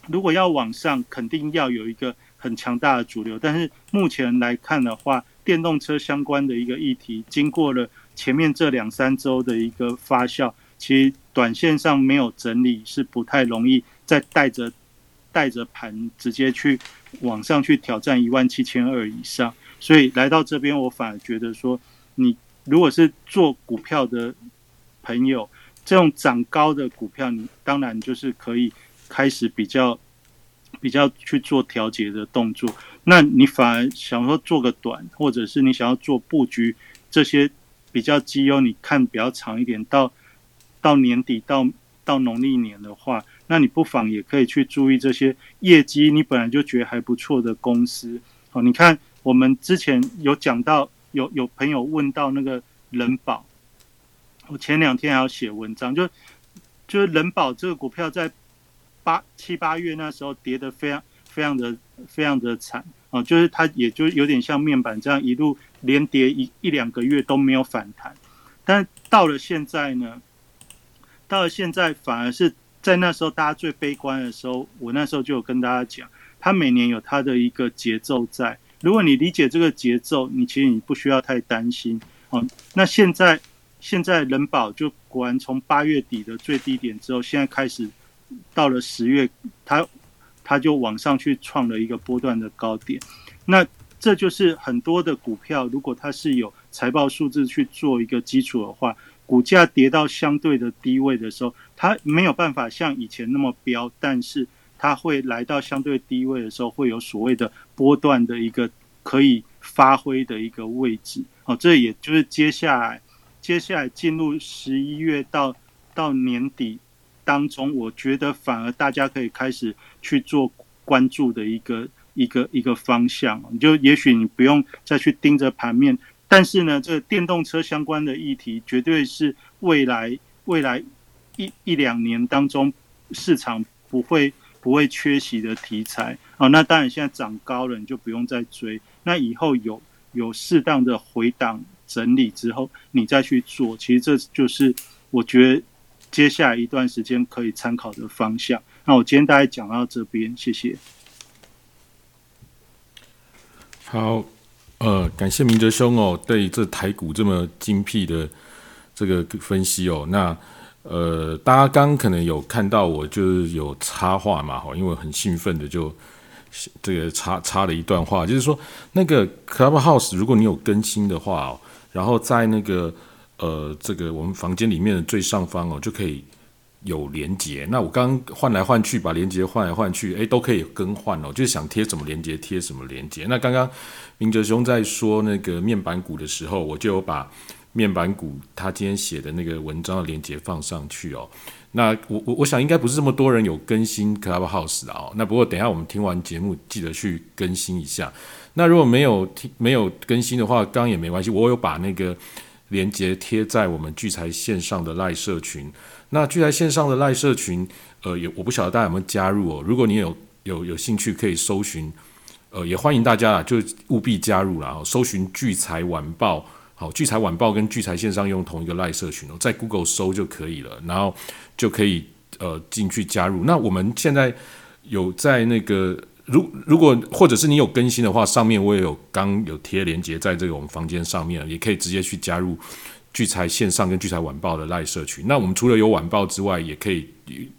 如果要往上，肯定要有一个很强大的主流。但是目前来看的话，电动车相关的一个议题，经过了前面这两三周的一个发酵。其实短线上没有整理是不太容易再带着带着盘直接去往上去挑战一万七千二以上，所以来到这边我反而觉得说，你如果是做股票的朋友，这种涨高的股票，你当然就是可以开始比较比较去做调节的动作。那你反而想说做个短，或者是你想要做布局这些比较绩优，你看比较长一点到。到年底到到农历年的话，那你不妨也可以去注意这些业绩，你本来就觉得还不错的公司。哦，你看我们之前有讲到，有有朋友问到那个人保，我前两天还要写文章，就就是人保这个股票在八七八月那时候跌得非常非常的非常的惨啊，就是它也就有点像面板这样一路连跌一一两个月都没有反弹，但到了现在呢？到了现在，反而是在那时候大家最悲观的时候，我那时候就有跟大家讲，它每年有它的一个节奏在。如果你理解这个节奏，你其实你不需要太担心哦。那现在现在人保就果然从八月底的最低点之后，现在开始到了十月，它它就往上去创了一个波段的高点。那这就是很多的股票，如果它是有财报数字去做一个基础的话。股价跌到相对的低位的时候，它没有办法像以前那么飙，但是它会来到相对低位的时候，会有所谓的波段的一个可以发挥的一个位置。哦，这也就是接下来接下来进入十一月到到年底当中，我觉得反而大家可以开始去做关注的一个一个一个方向。你就也许你不用再去盯着盘面。但是呢，这电动车相关的议题绝对是未来未来一一两年当中市场不会不会缺席的题材啊。那当然现在涨高了，你就不用再追。那以后有有适当的回档整理之后，你再去做，其实这就是我觉得接下来一段时间可以参考的方向。那我今天大概讲到这边，谢谢。好。呃，感谢明哲兄哦，对这台股这么精辟的这个分析哦。那呃，大家刚可能有看到我就是有插话嘛，哈，因为很兴奋的就这个插插了一段话，就是说那个 Clubhouse 如果你有更新的话哦，然后在那个呃这个我们房间里面的最上方哦，就可以。有连接，那我刚换来换去，把连接换来换去，诶，都可以更换哦。就是想贴什么连接贴什么连接。那刚刚明哲兄在说那个面板股的时候，我就有把面板股他今天写的那个文章的连接放上去哦。那我我我想应该不是这么多人有更新 Clubhouse 的哦。那不过等下我们听完节目，记得去更新一下。那如果没有听没有更新的话，刚也没关系，我有把那个连接贴在我们聚财线上的赖社群。那聚财线上的赖社群，呃，有我不晓得大家有没有加入哦。如果你有有有兴趣，可以搜寻，呃，也欢迎大家啊，就务必加入了。搜寻聚财晚报，好，聚财晚报跟聚财线上用同一个赖社群哦，在 Google 搜就可以了，然后就可以呃进去加入。那我们现在有在那个，如如果或者是你有更新的话，上面我也有刚有贴连接在这个我们房间上面，也可以直接去加入。聚财线上跟聚财晚报的赖社群，那我们除了有晚报之外，也可以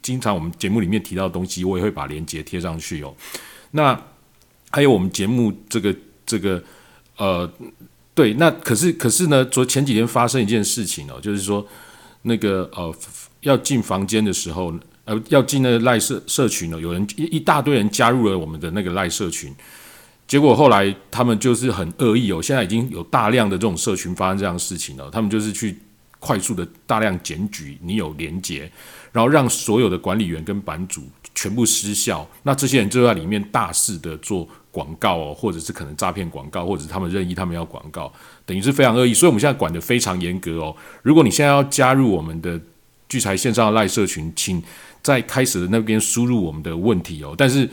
经常我们节目里面提到的东西，我也会把链接贴上去哦。那还有我们节目这个这个呃，对，那可是可是呢，昨前几天发生一件事情哦，就是说那个呃要进房间的时候，呃要进那个赖社社群呢，有人一一大堆人加入了我们的那个赖社群。结果后来他们就是很恶意哦，现在已经有大量的这种社群发生这样的事情了。他们就是去快速的大量检举你有连结，然后让所有的管理员跟版主全部失效。那这些人就在里面大肆的做广告哦，或者是可能诈骗广告，或者他们任意他们要广告，等于是非常恶意。所以我们现在管得非常严格哦。如果你现在要加入我们的聚财线上的赖社群，请在开始的那边输入我们的问题哦。但是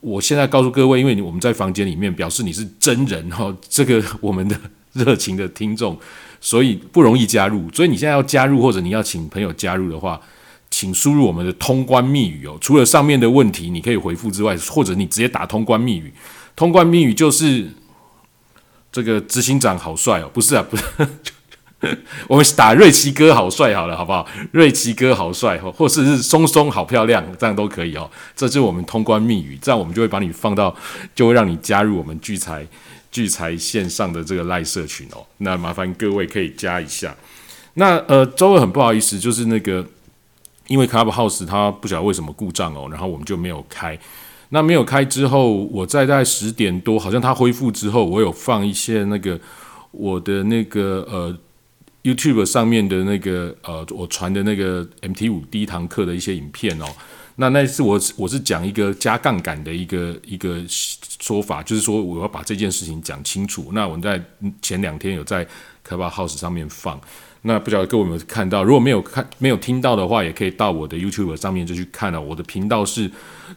我现在告诉各位，因为我们在房间里面，表示你是真人哈，这个我们的热情的听众，所以不容易加入。所以你现在要加入，或者你要请朋友加入的话，请输入我们的通关密语哦。除了上面的问题你可以回复之外，或者你直接打通关密语。通关密语就是这个执行长好帅哦，不是啊，不是。我们打瑞奇哥好帅好了，好不好？瑞奇哥好帅，或或是松松好漂亮，这样都可以哦。这是我们通关密语，这样我们就会把你放到，就会让你加入我们聚财聚财线上的这个赖社群哦。那麻烦各位可以加一下。那呃，周二很不好意思，就是那个因为 Clubhouse 它不晓得为什么故障哦，然后我们就没有开。那没有开之后，我在在十点多，好像它恢复之后，我有放一些那个我的那个呃。YouTube 上面的那个呃，我传的那个 MT 五第一堂课的一些影片哦，那那次我我是讲一个加杠杆的一个一个说法，就是说我要把这件事情讲清楚。那我在前两天有在 Clubhouse 上面放，那不晓得各位有没有看到？如果没有看没有听到的话，也可以到我的 YouTube 上面就去看了。我的频道是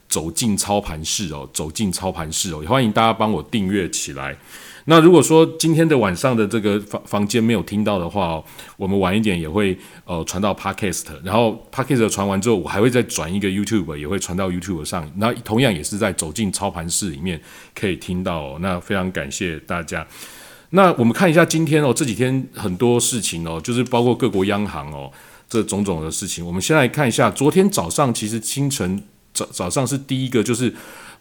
走进操盘室哦，走进操盘室哦，也欢迎大家帮我订阅起来。那如果说今天的晚上的这个房房间没有听到的话哦，我们晚一点也会呃传到 Podcast，然后 Podcast 传完之后，我还会再转一个 YouTube，也会传到 YouTube 上。那同样也是在走进操盘室里面可以听到。哦。那非常感谢大家。那我们看一下今天哦，这几天很多事情哦，就是包括各国央行哦这种种的事情。我们先来看一下，昨天早上其实清晨早早上是第一个，就是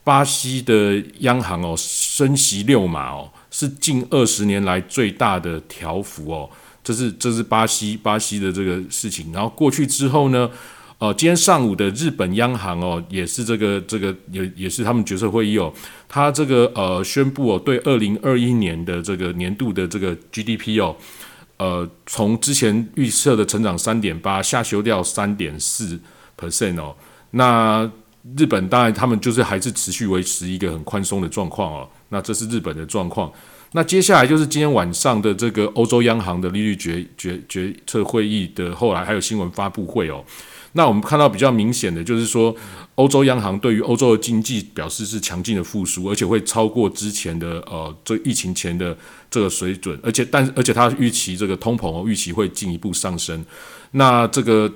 巴西的央行哦升息六码哦。是近二十年来最大的调幅哦，这是这是巴西巴西的这个事情。然后过去之后呢，哦，今天上午的日本央行哦，也是这个这个也也是他们决策会议哦，他这个呃宣布哦，对二零二一年的这个年度的这个 GDP 哦，呃，从之前预测的成长三点八下修掉三点四 percent 哦。那日本当然他们就是还是持续维持一个很宽松的状况哦。那这是日本的状况，那接下来就是今天晚上的这个欧洲央行的利率决决决策会议的后来还有新闻发布会哦。那我们看到比较明显的就是说，欧洲央行对于欧洲的经济表示是强劲的复苏，而且会超过之前的呃这疫情前的这个水准，而且但而且它预期这个通膨预期会进一步上升。那这个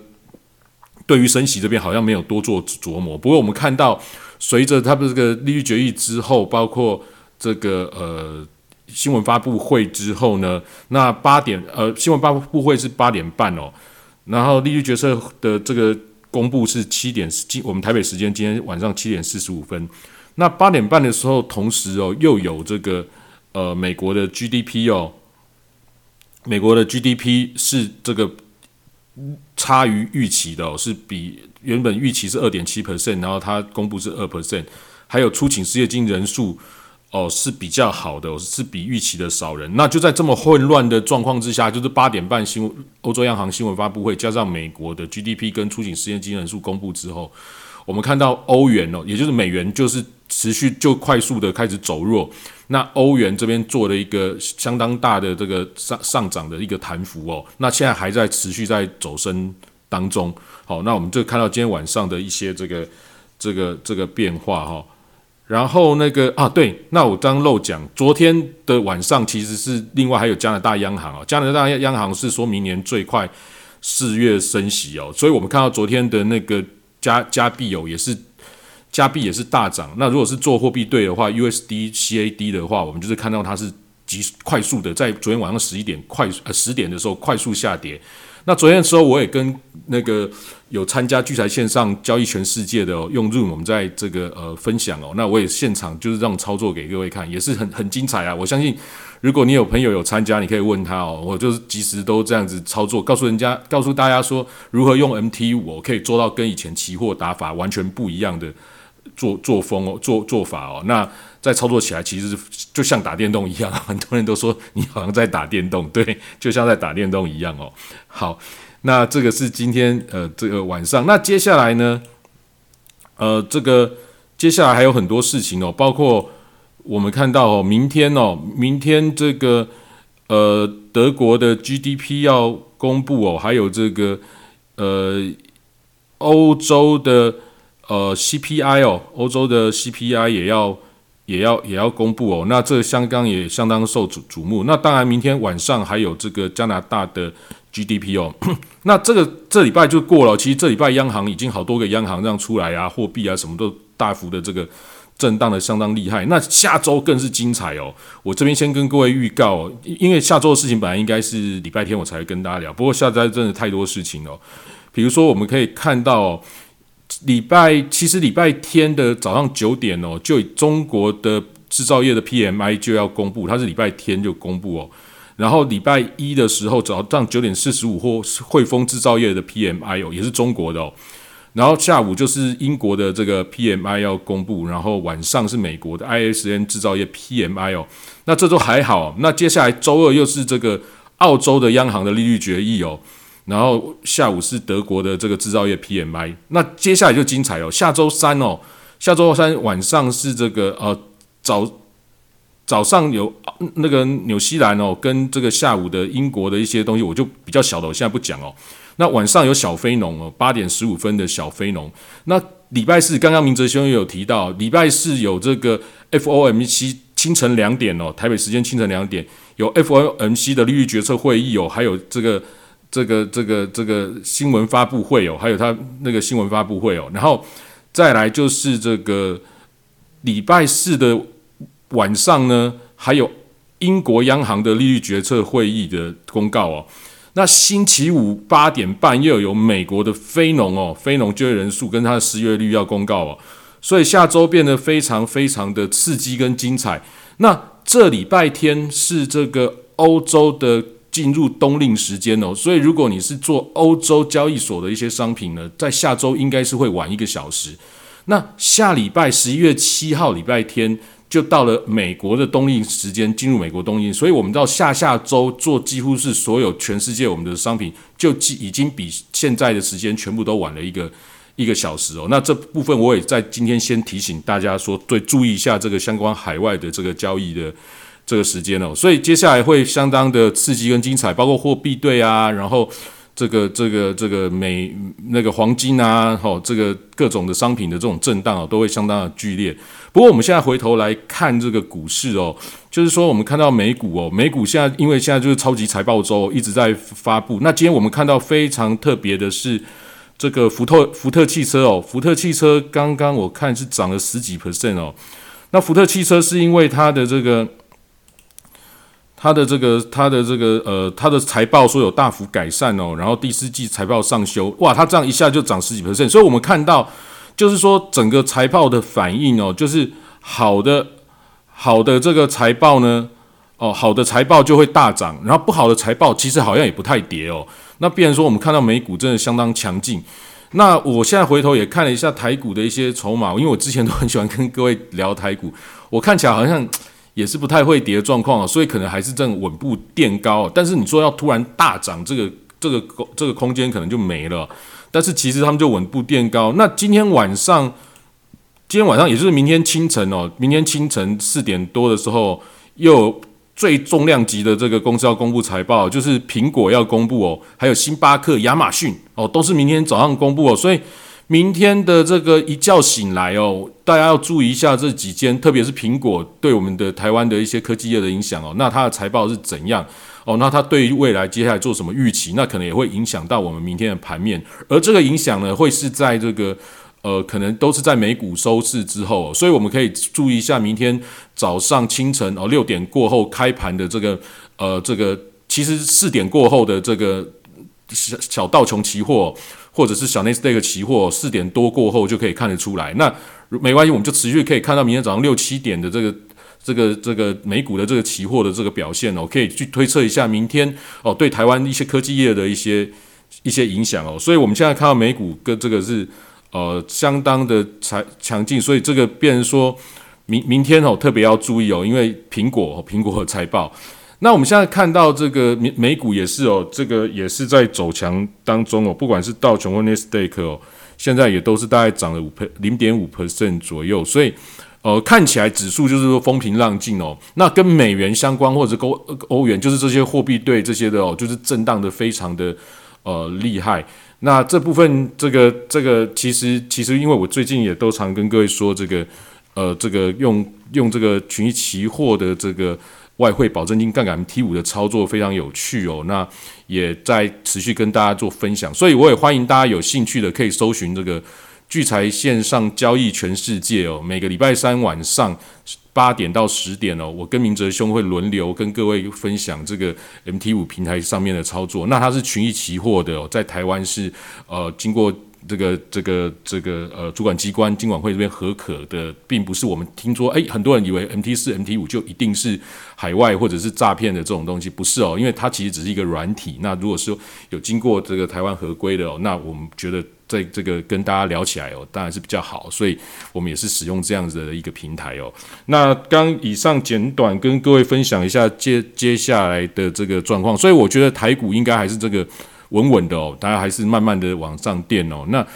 对于升息这边好像没有多做琢磨，不过我们看到随着它的这个利率决议之后，包括这个呃，新闻发布会之后呢，那八点呃新闻发布会是八点半哦，然后利率决策的这个公布是七点，今我们台北时间今天晚上七点四十五分。那八点半的时候，同时哦又有这个呃美国的 GDP 哦，美国的 GDP 是这个差于预期的哦，是比原本预期是二点七 percent，然后它公布是二 percent，还有出勤失业金人数。哦，是比较好的，是比预期的少人。那就在这么混乱的状况之下，就是八点半新，欧洲央行新闻发布会，加上美国的 GDP 跟出行实验金人数公布之后，我们看到欧元哦，也就是美元，就是持续就快速的开始走弱。那欧元这边做了一个相当大的这个上上涨的一个弹幅哦，那现在还在持续在走升当中。好，那我们就看到今天晚上的一些这个这个这个变化哈。然后那个啊，对，那我刚漏讲，昨天的晚上其实是另外还有加拿大央行哦，加拿大央行是说明年最快四月升息哦，所以我们看到昨天的那个加加币哦，也是加币也是大涨。那如果是做货币对的话，USD CAD 的话，我们就是看到它是急快速的在昨天晚上十一点快呃十点的时候快速下跌。那昨天的时候，我也跟那个有参加聚财线上交易全世界的用 Zoom，我们在这个呃分享哦。那我也现场就是让操作给各位看，也是很很精彩啊。我相信，如果你有朋友有参加，你可以问他哦。我就是及时都这样子操作，告诉人家，告诉大家说如何用 MT 五，可以做到跟以前期货打法完全不一样的做作风哦，做做法哦。那在操作起来，其实就像打电动一样，很多人都说你好像在打电动，对，就像在打电动一样哦。好，那这个是今天呃这个晚上，那接下来呢，呃，这个接下来还有很多事情哦，包括我们看到哦，明天哦，明天这个呃德国的 GDP 要公布哦，还有这个呃欧洲的呃 CPI 哦，欧洲的 CPI 也要。也要也要公布哦，那这香港也相当受瞩瞩目。那当然，明天晚上还有这个加拿大的 GDP 哦。那这个这礼拜就过了。其实这礼拜央行已经好多个央行这样出来啊，货币啊什么都大幅的这个震荡的相当厉害。那下周更是精彩哦。我这边先跟各位预告，因为下周的事情本来应该是礼拜天我才会跟大家聊，不过下周真的太多事情了。比如说，我们可以看到。礼拜其实礼拜天的早上九点哦，就中国的制造业的 PMI 就要公布，它是礼拜天就公布哦。然后礼拜一的时候早上九点四十五或汇丰制造业的 PMI 哦，也是中国的哦。然后下午就是英国的这个 PMI 要公布，然后晚上是美国的 ISM 制造业 PMI 哦。那这都还好。那接下来周二又是这个澳洲的央行的利率决议哦。然后下午是德国的这个制造业 PMI，那接下来就精彩哦。下周三哦，下周三晚上是这个呃早早上有那个纽西兰哦，跟这个下午的英国的一些东西，我就比较小的，我现在不讲哦。那晚上有小非农哦，八点十五分的小非农。那礼拜四刚刚明哲兄也有提到，礼拜四有这个 FOMC 清晨两点哦，台北时间清晨两点有 FOMC 的利率决策会议哦，还有这个。这个这个这个新闻发布会哦，还有他那个新闻发布会哦，然后再来就是这个礼拜四的晚上呢，还有英国央行的利率决策会议的公告哦。那星期五八点半又有美国的非农哦，非农就业人数跟它的失业率要公告哦，所以下周变得非常非常的刺激跟精彩。那这礼拜天是这个欧洲的。进入冬令时间哦，所以如果你是做欧洲交易所的一些商品呢，在下周应该是会晚一个小时。那下礼拜十一月七号礼拜天就到了美国的冬令时间，进入美国冬令，所以我们到下下周做几乎是所有全世界我们的商品就已经比现在的时间全部都晚了一个一个小时哦。那这部分我也在今天先提醒大家说，对，注意一下这个相关海外的这个交易的。这个时间哦，所以接下来会相当的刺激跟精彩，包括货币对啊，然后这个这个这个美那个黄金啊，吼，这个各种的商品的这种震荡哦，都会相当的剧烈。不过我们现在回头来看这个股市哦，就是说我们看到美股哦，美股现在因为现在就是超级财报周一直在发布，那今天我们看到非常特别的是这个福特福特汽车哦，福特汽车刚刚我看是涨了十几 percent 哦，那福特汽车是因为它的这个。它的这个它的这个呃它的财报说有大幅改善哦，然后第四季财报上修，哇，它这样一下就涨十几 percent，所以我们看到就是说整个财报的反应哦，就是好的好的这个财报呢，哦好的财报就会大涨，然后不好的财报其实好像也不太跌哦。那必然说我们看到美股真的相当强劲。那我现在回头也看了一下台股的一些筹码，因为我之前都很喜欢跟各位聊台股，我看起来好像也是不太会跌的状况所以可能还是正稳步垫高。但是你说要突然大涨，这个这个这个空间可能就没了。但是其实他们就稳步垫高。那今天晚上，今天晚上也就是明天清晨哦，明天清晨四点多的时候又。最重量级的这个公司要公布财报，就是苹果要公布哦，还有星巴克、亚马逊哦，都是明天早上公布哦。所以明天的这个一觉醒来哦，大家要注意一下这几间，特别是苹果对我们的台湾的一些科技业的影响哦。那它的财报是怎样哦？那它对于未来接下来做什么预期？那可能也会影响到我们明天的盘面。而这个影响呢，会是在这个。呃，可能都是在美股收市之后，所以我们可以注意一下明天早上清晨哦六点过后开盘的这个呃这个，其实四点过后的这个小小道琼期货或者是小内斯达克期货，四点多过后就可以看得出来。那没关系，我们就持续可以看到明天早上六七点的这个这个这个美股的这个期货的这个表现哦，可以去推测一下明天哦对台湾一些科技业的一些一些影响哦。所以我们现在看到美股跟这个是。呃，相当的强强劲，所以这个变成说明明天哦，特别要注意哦，因为苹果苹果和财报。那我们现在看到这个美美股也是哦，这个也是在走强当中哦，不管是道琼或 n e s t a q 哦，现在也都是大概涨了五零点五 percent 左右，所以呃，看起来指数就是说风平浪静哦。那跟美元相关或者欧欧元，就是这些货币对这些的哦，就是震荡的非常的呃厉害。那这部分，这个这个其实其实，因为我最近也都常跟各位说，这个呃，这个用用这个群益期货的这个外汇保证金杠杆 MT 五的操作非常有趣哦。那也在持续跟大家做分享，所以我也欢迎大家有兴趣的可以搜寻这个聚财线上交易全世界哦，每个礼拜三晚上。八点到十点哦，我跟明哲兄会轮流跟各位分享这个 MT 五平台上面的操作。那它是群益期货的哦，在台湾是呃经过这个这个这个呃主管机关金管会这边合可的，并不是我们听说哎，很多人以为 MT 四 MT 五就一定是海外或者是诈骗的这种东西，不是哦，因为它其实只是一个软体。那如果说有经过这个台湾合规的哦，那我们觉得。在这个跟大家聊起来哦，当然是比较好，所以我们也是使用这样子的一个平台哦。那刚以上简短跟各位分享一下接接下来的这个状况，所以我觉得台股应该还是这个稳稳的哦，大家还是慢慢的往上垫哦。那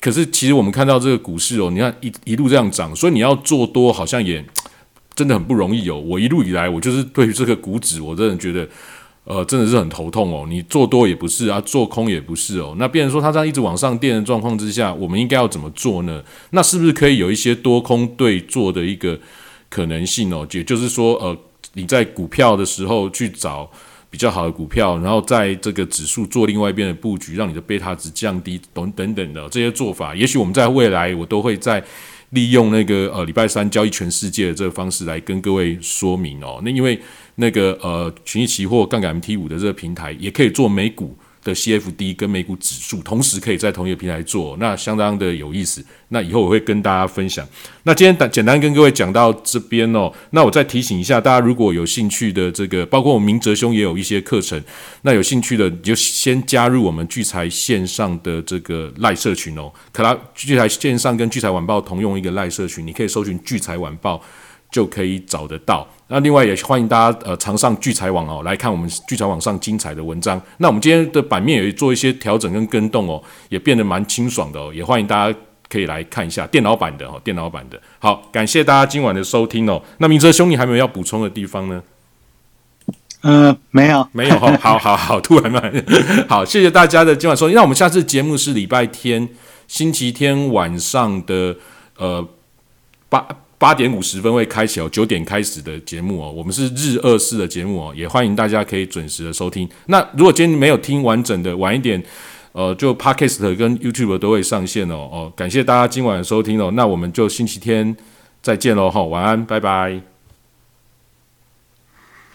可是其实我们看到这个股市哦，你看一一路这样涨，所以你要做多好像也真的很不容易哦。我一路以来我就是对于这个股指，我真的觉得。呃，真的是很头痛哦。你做多也不是啊，做空也不是哦。那变成说它这样一直往上垫的状况之下，我们应该要怎么做呢？那是不是可以有一些多空对做的一个可能性哦？也就是说，呃，你在股票的时候去找比较好的股票，然后在这个指数做另外一边的布局，让你的贝塔值降低等等等的这些做法，也许我们在未来我都会在。利用那个呃礼拜三交易全世界的这个方式来跟各位说明哦，那因为那个呃群益期货杠杆 MT 五的这个平台也可以做美股。的 CFD 跟美股指数同时可以在同一个平台做，那相当的有意思。那以后我会跟大家分享。那今天简简单跟各位讲到这边哦。那我再提醒一下大家，如果有兴趣的这个，包括我明哲兄也有一些课程，那有兴趣的你就先加入我们聚财线上的这个赖社群哦。可拉聚财线上跟聚财晚报同用一个赖社群，你可以搜寻聚财晚报。就可以找得到。那另外也欢迎大家呃常上聚财网哦来看我们聚财网上精彩的文章。那我们今天的版面也做一些调整跟跟动哦，也变得蛮清爽的哦。也欢迎大家可以来看一下电脑版的哦，电脑版的。好，感谢大家今晚的收听哦。那明哲兄，你还有没有要补充的地方呢？呃，没有，没有哈。好好好，突然嘛，好，谢谢大家的今晚收听。那我们下次节目是礼拜天星期天晚上的呃八。八点五十分会开启哦，九点开始的节目哦，我们是日二四的节目哦，也欢迎大家可以准时的收听。那如果今天没有听完整的，晚一点，呃，就 Podcast 跟 YouTube 都会上线哦哦，感谢大家今晚的收听哦，那我们就星期天再见喽哈，晚安，拜拜。